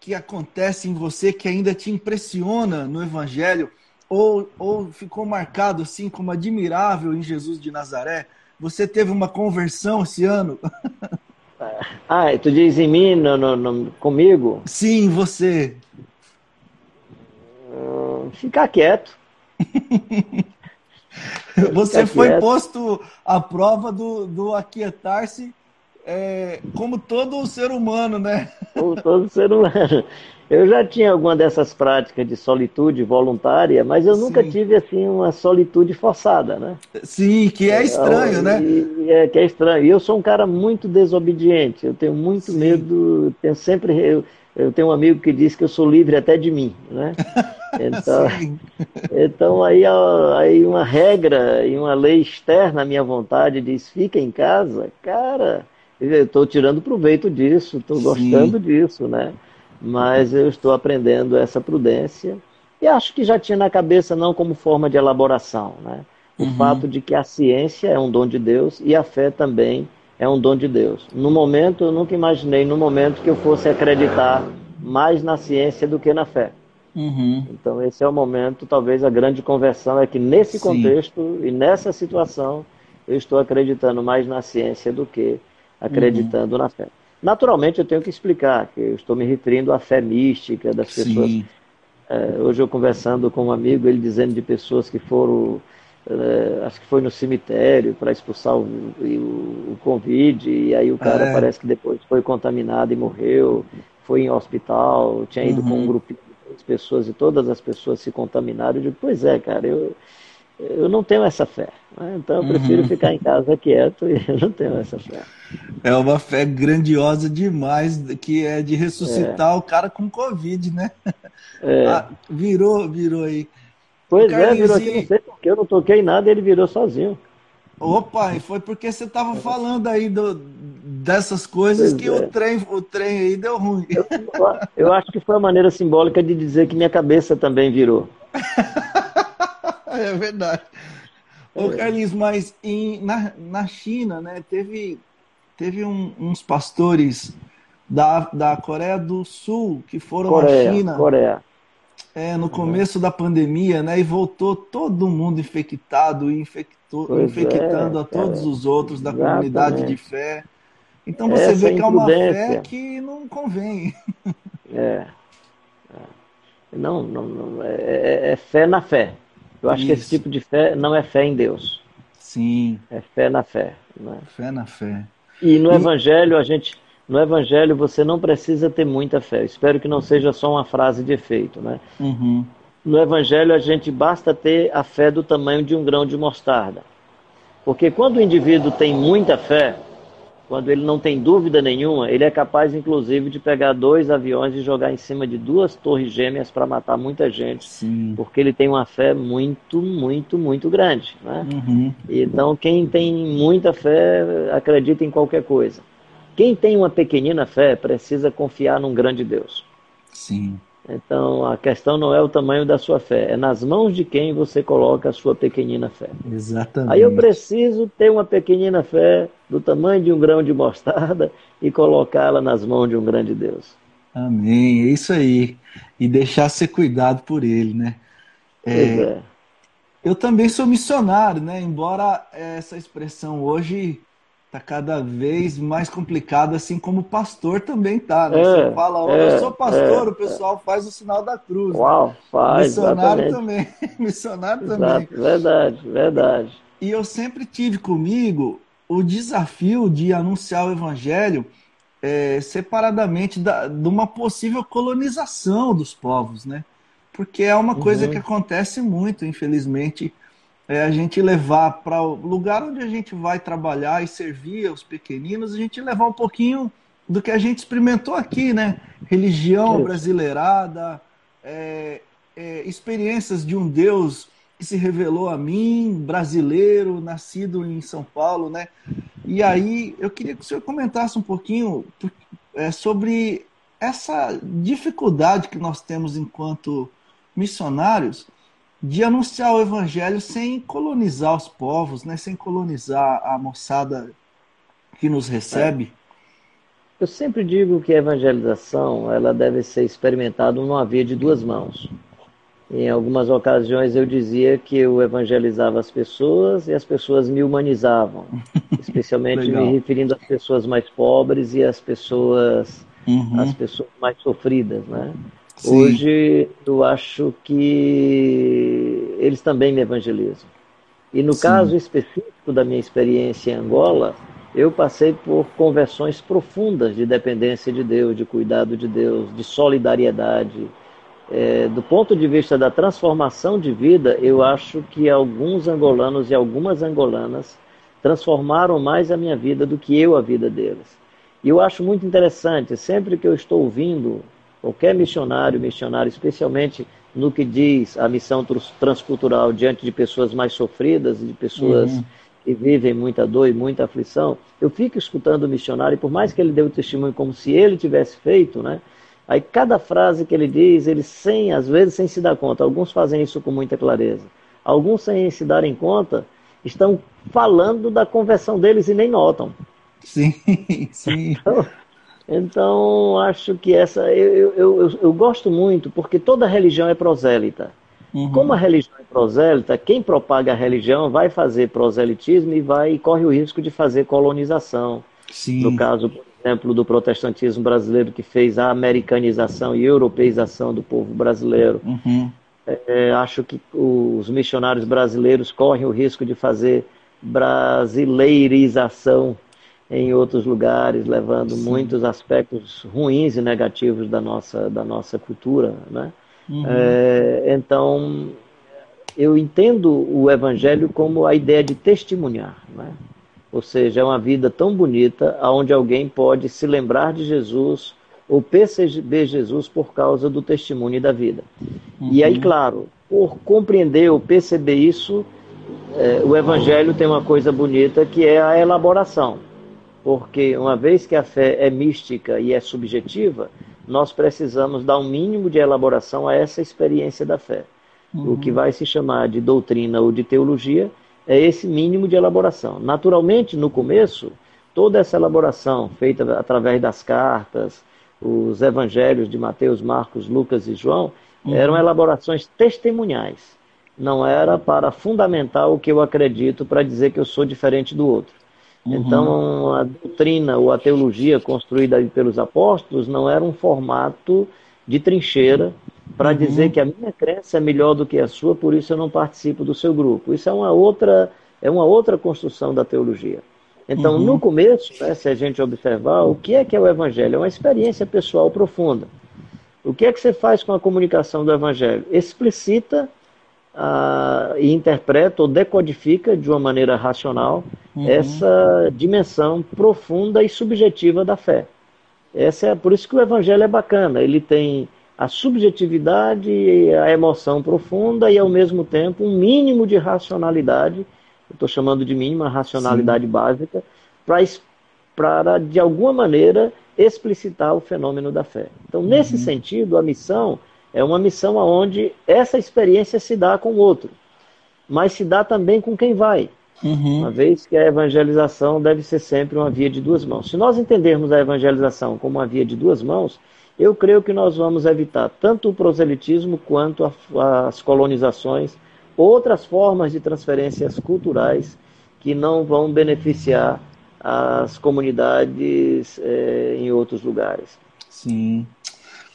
que acontece em você que ainda te impressiona no Evangelho ou, ou ficou marcado assim como admirável em Jesus de Nazaré? Você teve uma conversão esse ano? Ah, tu diz em mim, no, no, no comigo? Sim, você. Hum, ficar quieto. você ficar foi quieto. posto à prova do, do aquietar-se é, como todo ser humano, né? Como todo ser humano. Eu já tinha alguma dessas práticas de solitude voluntária, mas eu nunca Sim. tive assim uma solitude forçada, né? Sim, que é estranho, é, né? E, é, que é estranho. E eu sou um cara muito desobediente. Eu tenho muito Sim. medo. Tenho sempre eu, eu tenho um amigo que diz que eu sou livre até de mim, né? Então, então aí, aí uma regra e uma lei externa à minha vontade diz fica em casa, cara eu estou tirando proveito disso, estou gostando disso, né? Mas eu estou aprendendo essa prudência e acho que já tinha na cabeça não como forma de elaboração, né? O uhum. fato de que a ciência é um dom de Deus e a fé também é um dom de Deus. No momento, eu nunca imaginei no momento que eu fosse acreditar mais na ciência do que na fé. Uhum. Então esse é o momento, talvez a grande conversão é que nesse Sim. contexto e nessa situação eu estou acreditando mais na ciência do que acreditando uhum. na fé. Naturalmente, eu tenho que explicar que eu estou me referindo à fé mística das pessoas. É, hoje eu conversando com um amigo, ele dizendo de pessoas que foram, é, acho que foi no cemitério para expulsar o, o, o, Covid, e aí o cara é. parece que depois foi contaminado e morreu, foi em hospital, tinha ido uhum. com um uhum. grupo de pessoas e todas as pessoas se contaminaram. Eu digo, pois é, cara, eu, eu não tenho essa fé. Né? Então eu prefiro uhum. ficar em casa quieto e eu não tenho essa fé. É uma fé grandiosa demais, que é de ressuscitar é. o cara com Covid, né? É. Ah, virou, virou aí. Pois é, virou aqui, não sei porque eu não toquei nada ele virou sozinho. Opa, e foi porque você estava falando aí do, dessas coisas pois que é. o, trem, o trem aí deu ruim. Eu, eu acho que foi a maneira simbólica de dizer que minha cabeça também virou. é verdade. Ô, é. Carlinhos, mas em, na, na China, né, teve, teve um, uns pastores da, da Coreia do Sul que foram Coreia, à China. Coreia. É, no começo da pandemia, né? E voltou todo mundo infectado e infectou, infectando é, a todos os outros da Exatamente. comunidade de fé. Então você Essa vê que é uma fé que não convém. É. é. Não, não, não é, é, é fé na fé. Eu acho Isso. que esse tipo de fé não é fé em Deus. Sim. É fé na fé. Né? Fé na fé. E no e... Evangelho, a gente. No Evangelho você não precisa ter muita fé. Espero que não seja só uma frase de efeito, né? Uhum. No Evangelho a gente basta ter a fé do tamanho de um grão de mostarda. Porque quando o indivíduo tem muita fé, quando ele não tem dúvida nenhuma, ele é capaz, inclusive, de pegar dois aviões e jogar em cima de duas torres gêmeas para matar muita gente, Sim. porque ele tem uma fé muito, muito, muito grande. Né? Uhum. Então, quem tem muita fé acredita em qualquer coisa. Quem tem uma pequenina fé precisa confiar num grande Deus. Sim. Então, a questão não é o tamanho da sua fé, é nas mãos de quem você coloca a sua pequenina fé. Exatamente. Aí eu preciso ter uma pequenina fé do tamanho de um grão de mostarda e colocá-la nas mãos de um grande Deus. Amém, é isso aí. E deixar ser cuidado por ele, né? É, é. Eu também sou missionário, né? Embora essa expressão hoje tá cada vez mais complicada, assim como pastor também tá, né? É, Você fala, oh, é, eu sou pastor, é, o pessoal faz o sinal da cruz. Né? Uau, né? faz. Missionário exatamente. também. Missionário Exato, também. Verdade, verdade. E eu sempre tive comigo o desafio de anunciar o evangelho é, separadamente da, de uma possível colonização dos povos, né? Porque é uma coisa uhum. que acontece muito, infelizmente, é a gente levar para o lugar onde a gente vai trabalhar e servir os pequeninos, a gente levar um pouquinho do que a gente experimentou aqui, né? Religião brasileirada, é, é, experiências de um Deus que se revelou a mim, brasileiro, nascido em São Paulo, né? E aí eu queria que o senhor comentasse um pouquinho é, sobre essa dificuldade que nós temos enquanto missionários de anunciar o evangelho sem colonizar os povos, né? Sem colonizar a moçada que nos recebe. Eu sempre digo que a evangelização ela deve ser experimentada numa via de duas mãos. Em algumas ocasiões eu dizia que eu evangelizava as pessoas e as pessoas me humanizavam, especialmente me referindo às pessoas mais pobres e às pessoas, uhum. às pessoas mais sofridas, né? Sim. Hoje eu acho que eles também me evangelizam. E no Sim. caso específico da minha experiência em Angola, eu passei por conversões profundas de dependência de Deus, de cuidado de Deus, de solidariedade, é, do ponto de vista da transformação de vida, eu acho que alguns angolanos e algumas angolanas transformaram mais a minha vida do que eu a vida deles. E eu acho muito interessante, sempre que eu estou ouvindo qualquer missionário, missionário, especialmente no que diz a missão transcultural diante de pessoas mais sofridas, de pessoas uhum. que vivem muita dor e muita aflição, eu fico escutando o missionário, e por mais que ele dê o testemunho como se ele tivesse feito, né? Aí cada frase que ele diz, ele sem, às vezes sem se dar conta. Alguns fazem isso com muita clareza. Alguns sem se darem conta, estão falando da conversão deles e nem notam. Sim, sim. Então, então acho que essa eu, eu, eu, eu, gosto muito porque toda religião é prosélita. Uhum. Como a religião é prosélita, quem propaga a religião vai fazer proselitismo e vai e corre o risco de fazer colonização. Sim. No caso, exemplo do protestantismo brasileiro que fez a americanização e europeização do povo brasileiro. Uhum. É, acho que os missionários brasileiros correm o risco de fazer brasileirização em outros lugares, levando Sim. muitos aspectos ruins e negativos da nossa, da nossa cultura. Né? Uhum. É, então, eu entendo o evangelho como a ideia de testemunhar. Né? Ou seja, é uma vida tão bonita onde alguém pode se lembrar de Jesus ou perceber Jesus por causa do testemunho da vida. Uhum. E aí, uhum. claro, por compreender ou perceber isso, é, o Evangelho tem uma coisa bonita que é a elaboração. Porque uma vez que a fé é mística e é subjetiva, nós precisamos dar um mínimo de elaboração a essa experiência da fé. Uhum. O que vai se chamar de doutrina ou de teologia é esse mínimo de elaboração. Naturalmente, no começo, toda essa elaboração feita através das cartas, os evangelhos de Mateus, Marcos, Lucas e João, uhum. eram elaborações testemunhais. Não era para fundamentar o que eu acredito para dizer que eu sou diferente do outro. Uhum. Então, a doutrina ou a teologia construída pelos apóstolos não era um formato de trincheira para uhum. dizer que a minha crença é melhor do que a sua, por isso eu não participo do seu grupo. Isso é uma outra, é uma outra construção da teologia. Então, uhum. no começo, né, se a gente observar, o que é que é o Evangelho? É uma experiência pessoal profunda. O que é que você faz com a comunicação do Evangelho? Explicita uh, e interpreta ou decodifica de uma maneira racional uhum. essa dimensão profunda e subjetiva da fé. Essa é por isso que o Evangelho é bacana. Ele tem a subjetividade e a emoção profunda e, ao mesmo tempo, um mínimo de racionalidade, eu estou chamando de mínima racionalidade Sim. básica, para, de alguma maneira, explicitar o fenômeno da fé. Então, nesse uhum. sentido, a missão é uma missão onde essa experiência se dá com o outro, mas se dá também com quem vai. Uhum. Uma vez que a evangelização deve ser sempre uma via de duas mãos. Se nós entendermos a evangelização como uma via de duas mãos, eu creio que nós vamos evitar tanto o proselitismo quanto a, as colonizações outras formas de transferências culturais que não vão beneficiar as comunidades é, em outros lugares. Sim,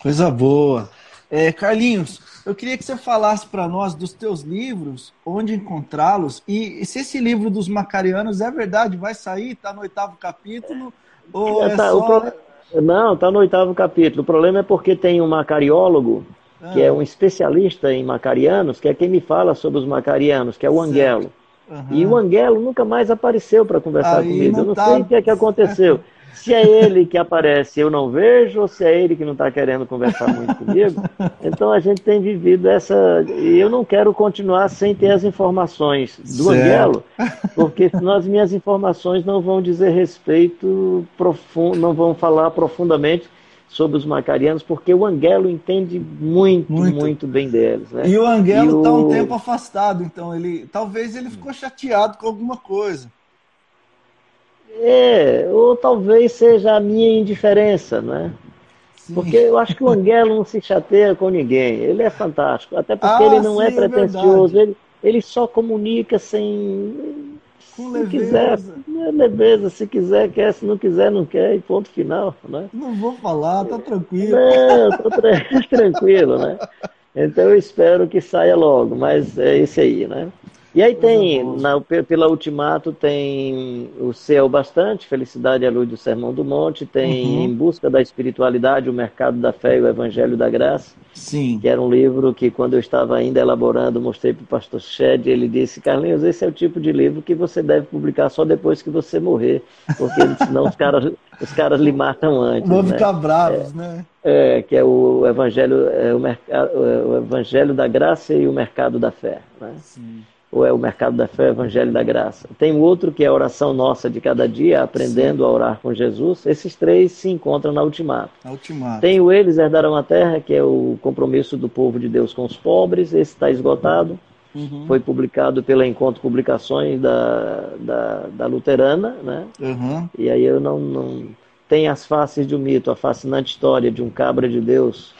coisa boa. É, Carlinhos, eu queria que você falasse para nós dos teus livros, onde encontrá-los e se esse livro dos Macarianos é verdade, vai sair, está no oitavo capítulo ou é, é tá, só... Pro... Não, está no oitavo capítulo. O problema é porque tem um macariólogo ah. que é um especialista em macarianos, que é quem me fala sobre os macarianos, que é o certo. Angelo. Uhum. E o Angelo nunca mais apareceu para conversar Aí comigo. Eu não tá... sei o que é que aconteceu. Se é ele que aparece eu não vejo, ou se é ele que não está querendo conversar muito comigo. Então a gente tem vivido essa. E eu não quero continuar sem ter as informações do certo. Angelo, porque senão as minhas informações não vão dizer respeito profundo, não vão falar profundamente sobre os macarianos, porque o Angelo entende muito, muito, muito bem deles. Né? E o Angelo está o... um tempo afastado, então ele talvez ele ficou chateado com alguma coisa. É, ou talvez seja a minha indiferença, né? Sim. Porque eu acho que o Angelo não se chateia com ninguém. Ele é fantástico. Até porque ah, ele não é sim, é pretencioso. É ele, ele só comunica sem. Com se leveza. quiser, é leveza, se quiser, quer, se não quiser, não quer, e ponto final. Né? Não vou falar, tá tranquilo. Não, tô tra tranquilo, né? Então eu espero que saia logo, mas é esse aí, né? E aí tem, na, pela Ultimato, tem o Céu Bastante, Felicidade à Luz do Sermão do Monte, tem uhum. Em Busca da Espiritualidade, O Mercado da Fé e o Evangelho da Graça. Sim. Que era um livro que, quando eu estava ainda elaborando, mostrei para o pastor Shed, ele disse, Carlinhos, esse é o tipo de livro que você deve publicar só depois que você morrer, porque senão os caras, os caras lhe matam antes. Vão né? ficar bravos, é, né? É, que é o Evangelho, é o, mercado, é o Evangelho da Graça e o Mercado da Fé. Né? Sim ou é o Mercado da Fé, Evangelho da Graça. Tem outro que é a oração nossa de cada dia, aprendendo Sim. a orar com Jesus. Esses três se encontram na Ultimato. Na Ultimato. Tem o Eles Herdarão a Terra, que é o compromisso do povo de Deus com os pobres. Esse está esgotado. Uhum. Foi publicado pela Encontro Publicações da, da, da Luterana, né? Uhum. E aí eu não, não... Tem as faces de um mito, a fascinante história de um cabra de Deus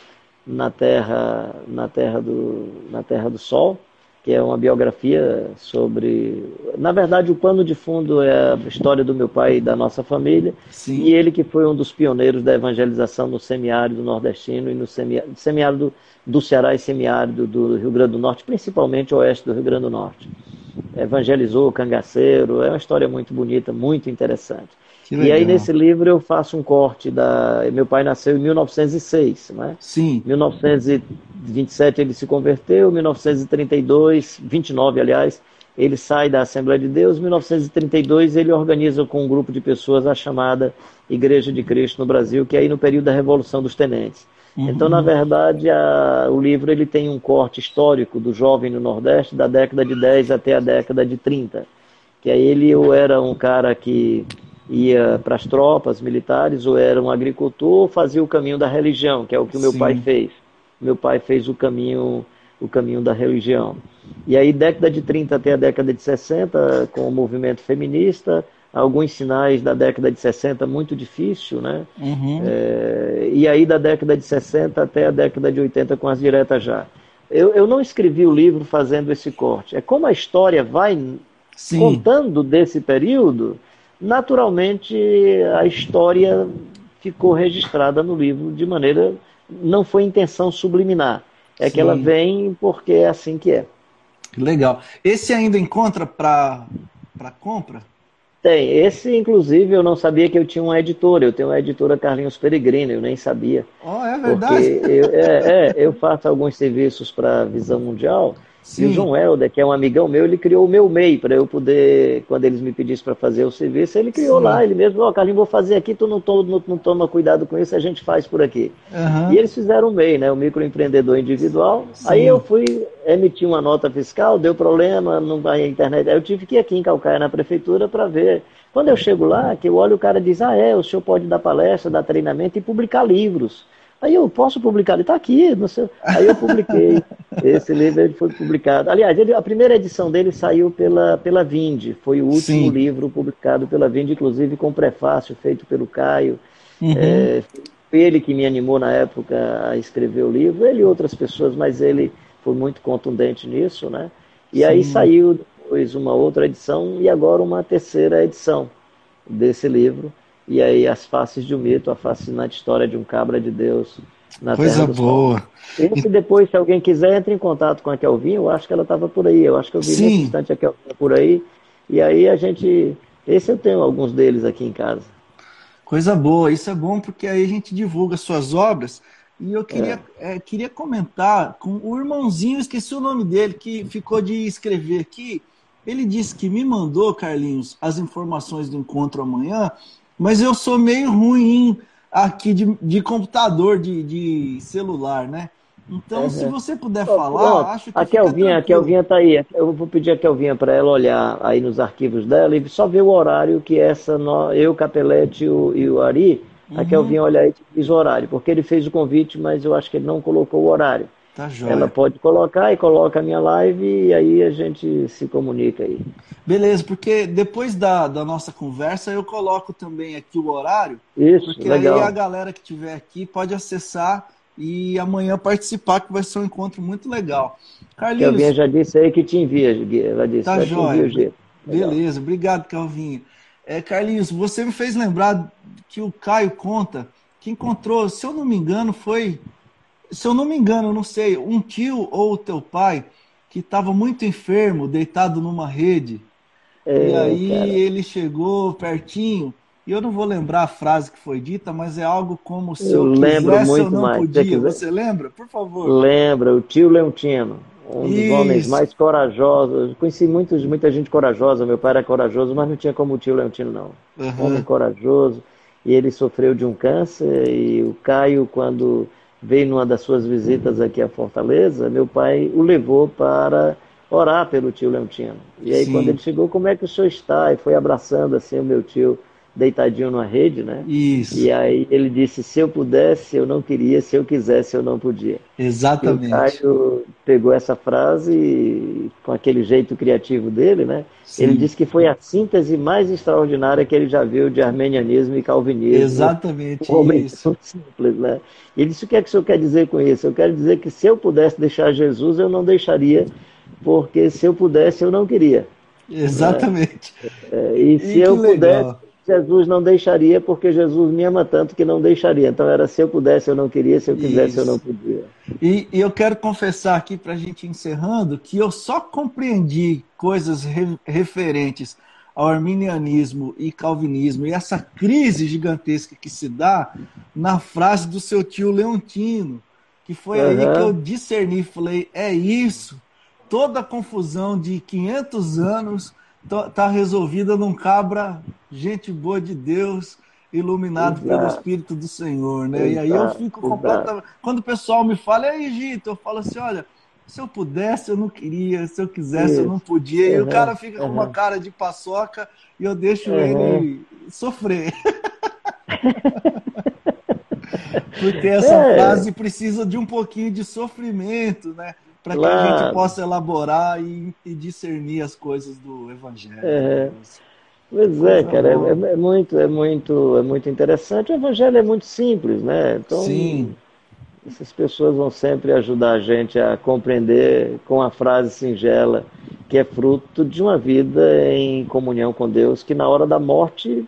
na terra, na terra do, na terra do Sol que é uma biografia sobre. Na verdade, o pano de fundo é a história do meu pai e da nossa família. Sim. E ele que foi um dos pioneiros da evangelização no semiárido nordestino e no semiárido do Ceará e semiárido do Rio Grande do Norte, principalmente oeste do Rio Grande do Norte. Evangelizou o cangaceiro, é uma história muito bonita, muito interessante. E aí nesse livro eu faço um corte da. Meu pai nasceu em 1906, né? Sim. 1927 ele se converteu, 1932, 29 aliás, ele sai da Assembleia de Deus. 1932 ele organiza com um grupo de pessoas a chamada Igreja de Cristo no Brasil, que é aí no período da Revolução dos Tenentes. Uhum. Então, na verdade, a, o livro ele tem um corte histórico do jovem no Nordeste da década de 10 até a década de 30. Que aí ele ou era um cara que ia para as tropas militares, ou era um agricultor, ou fazia o caminho da religião, que é o que o meu Sim. pai fez. Meu pai fez o caminho o caminho da religião. E aí, década de 30 até a década de 60, com o movimento feminista, alguns sinais da década de 60 muito difícil, né? Uhum. É, e aí, da década de 60 até a década de 80, com as diretas já. Eu, eu não escrevi o livro fazendo esse corte. É como a história vai Sim. contando desse período, naturalmente a história ficou registrada no livro de maneira. Não foi intenção subliminar. É Sim. que ela vem porque é assim que é. Legal. Esse ainda encontra para compra? Tem. Esse, inclusive, eu não sabia que eu tinha uma editora. Eu tenho uma editora Carlinhos Peregrino, eu nem sabia. Oh, é verdade? Eu, é, é, eu faço alguns serviços para a Visão Mundial Sim. E o João Helder, que é um amigão meu, ele criou o meu MEI para eu poder, quando eles me pedissem para fazer o serviço, ele criou Sim. lá, ele mesmo, ó, oh, Carlinhos, vou fazer aqui, tu não, to, não, não, toma cuidado com isso, a gente faz por aqui. Uhum. E eles fizeram o MEI, né, o microempreendedor individual. Sim. Aí eu fui emitir uma nota fiscal, deu problema, não vai a internet. Aí eu tive que ir aqui em Calcaia, na prefeitura, para ver. Quando eu chego lá, que eu olho, o cara diz, ah, é, o senhor pode dar palestra, dar treinamento e publicar livros. Aí eu posso publicar, ele está aqui, não sei. Aí eu publiquei. Esse livro ele foi publicado. Aliás, ele, a primeira edição dele saiu pela, pela Vinde. Foi o último Sim. livro publicado pela Vinde, inclusive com prefácio feito pelo Caio. Uhum. É, ele que me animou na época a escrever o livro, ele e outras pessoas, mas ele foi muito contundente nisso, né? E Sim. aí saiu depois uma outra edição e agora uma terceira edição desse livro. E aí As Faces de um Mito, a fascinante história de um cabra de Deus na Coisa boa. Esse depois, se alguém quiser, entre em contato com a Kelvinha. Eu acho que ela estava por aí. Eu acho que eu vi Sim. instante a Kelvinha por aí. E aí a gente. Esse eu tenho alguns deles aqui em casa. Coisa boa. Isso é bom porque aí a gente divulga suas obras. E eu queria, é. É, queria comentar com o irmãozinho, esqueci o nome dele, que ficou de escrever aqui. Ele disse que me mandou, Carlinhos, as informações do encontro amanhã, mas eu sou meio ruim aqui de, de computador, de, de celular, né? Então, uhum. se você puder falar, acho que. A Kelvinha, a Kelvinha tá aí. Eu vou pedir a Kelvinha para ela olhar aí nos arquivos dela e só ver o horário que essa, eu, Capelete e o, e o Ari, uhum. a Kelvinha olhar aí e diz o horário, porque ele fez o convite, mas eu acho que ele não colocou o horário. Tá. Ela pode colocar e coloca a minha live e aí a gente se comunica aí. Beleza, porque depois da, da nossa conversa eu coloco também aqui o horário. Isso, porque legal. aí a galera que estiver aqui pode acessar e amanhã participar, que vai ser um encontro muito legal. Carlinhos. Calvinha já disse aí que te envia, ela disse. Tá joia. Beleza, obrigado, Calvinho. É, Carlinhos, você me fez lembrar que o Caio conta que encontrou, se eu não me engano, foi se eu não me engano, não sei, um tio ou o teu pai que estava muito enfermo, deitado numa rede. É, e aí cara. ele chegou pertinho, e eu não vou lembrar a frase que foi dita, mas é algo como se eu, eu quisesse ou não mais. podia. Você lembra? Por favor. Lembra, o tio Leontino. Um Isso. dos homens mais corajosos. Conheci muitos, muita gente corajosa. Meu pai era corajoso, mas não tinha como o tio Leontino, não. Uhum. Homem corajoso. E ele sofreu de um câncer. E o Caio, quando veio numa das suas visitas aqui à Fortaleza, meu pai o levou para orar pelo tio Leontino. E aí, Sim. quando ele chegou, como é que o senhor está? E foi abraçando assim o meu tio deitadinho numa rede, né? Isso. E aí ele disse: se eu pudesse, eu não queria, se eu quisesse, eu não podia. Exatamente. E o Caio pegou essa frase com aquele jeito criativo dele, né? Sim. Ele disse que foi a síntese mais extraordinária que ele já viu de armenianismo e calvinismo. Exatamente. Um homem isso. simples, né? E ele disse: o que é que o senhor quer dizer com isso? Eu quero dizer que se eu pudesse deixar Jesus, eu não deixaria, porque se eu pudesse, eu não queria. Exatamente. É, e se e eu pudesse, Jesus não deixaria, porque Jesus me ama tanto que não deixaria. Então era se eu pudesse, eu não queria, se eu quisesse, Isso. eu não podia. E, e eu quero confessar aqui, para a gente encerrando, que eu só compreendi coisas re, referentes ao arminianismo e calvinismo e essa crise gigantesca que se dá na frase do seu tio Leontino, que foi uhum. aí que eu discerni, falei, é isso, toda a confusão de 500 anos está resolvida num cabra, gente boa de Deus, iluminado Exato. pelo Espírito do Senhor, né? Exato. E aí eu fico completamente. Quando o pessoal me fala, é Egito, eu falo assim: olha, se eu pudesse, eu não queria, se eu quisesse, Isso. eu não podia. Uhum. E o cara fica uhum. com uma cara de paçoca e eu deixo uhum. ele sofrer. Porque essa é. frase precisa de um pouquinho de sofrimento, né? Para que claro. a gente possa elaborar e, e, discernir as coisas do Evangelho. É. Pois é, cara, é, é, muito, é muito, é muito interessante. O Evangelho é muito simples, né? Então, Sim. essas pessoas vão sempre ajudar a gente a compreender com a frase singela que é fruto de uma vida em comunhão com Deus, que na hora da morte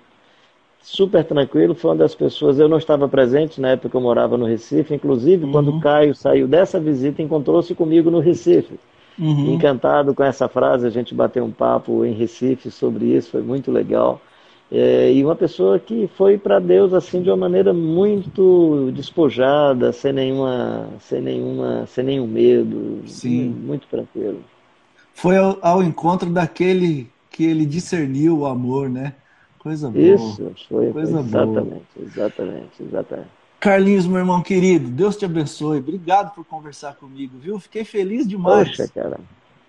super tranquilo, foi uma das pessoas, eu não estava presente na época que eu morava no Recife, inclusive uhum. quando o Caio saiu dessa visita, encontrou-se comigo no Recife. Uhum. Encantado com essa frase, a gente bateu um papo em Recife sobre isso, foi muito legal. É, e uma pessoa que foi para Deus assim de uma maneira muito despojada, sem nenhuma, sem nenhuma, sem nenhum medo, Sim. muito tranquilo. Foi ao, ao encontro daquele que ele discerniu o amor, né? Coisa boa. Isso, foi. Coisa exatamente, boa. exatamente, exatamente. Carlinhos, meu irmão querido, Deus te abençoe. Obrigado por conversar comigo, viu? Fiquei feliz demais. Poxa, cara.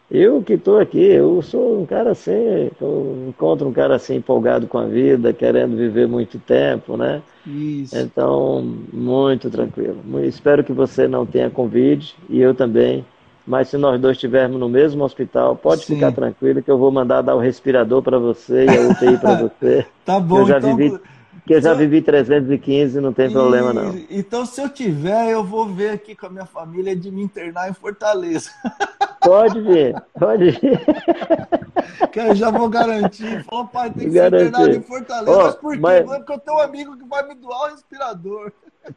Eu que estou aqui, eu sou um cara assim, eu encontro um cara assim empolgado com a vida, querendo viver muito tempo, né? Isso. Então, muito tranquilo. Espero que você não tenha convite e eu também mas se nós dois estivermos no mesmo hospital, pode Sim. ficar tranquilo que eu vou mandar dar o respirador para você e a UTI para você. tá bom, eu já então... Vivi, que eu já vivi 315, não tem e... problema não. Então, se eu tiver, eu vou ver aqui com a minha família de me internar em Fortaleza. Pode vir, pode vir. Que eu já vou garantir. Falou, pai, tem que garantir. ser internado em Fortaleza. Oh, mas por quê? Mas... Porque eu tenho um amigo que vai me doar o respirador.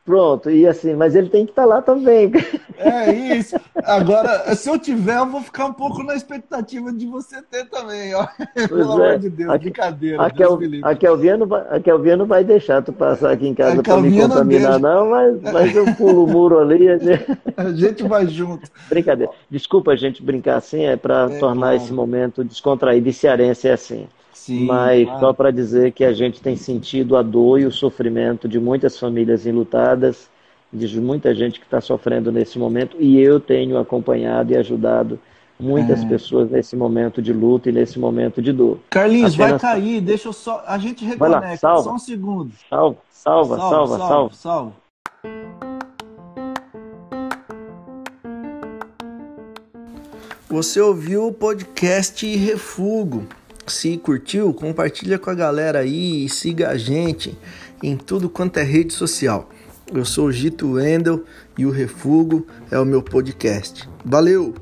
Pronto, e assim, mas ele tem que estar tá lá também. É isso. Agora, se eu tiver, eu vou ficar um pouco na expectativa de você ter também, ó. Pelo é. amor de Deus, a, brincadeira. A, Kel, a, Kelvia não vai, a Kelvia não vai deixar tu passar aqui em casa para me contaminar, não, não, mas, mas eu pulo o muro ali. A gente... a gente vai junto. Brincadeira. Desculpa a gente brincar assim, é para é, tornar claro. esse momento descontraído e cearense é assim. Sim, Mas claro. só para dizer que a gente tem sentido a dor e o sofrimento de muitas famílias enlutadas, de muita gente que está sofrendo nesse momento, e eu tenho acompanhado e ajudado muitas é. pessoas nesse momento de luta e nesse momento de dor. Carlinhos, Apenas... vai cair, deixa eu só. A gente reconecta, lá, salva, só um segundo. Salva, salva, salva, salva. salva. salva. Você ouviu o podcast Refugo. Se curtiu, compartilha com a galera aí e siga a gente em tudo quanto é rede social. Eu sou o Gito Wendel e o Refugo é o meu podcast. Valeu!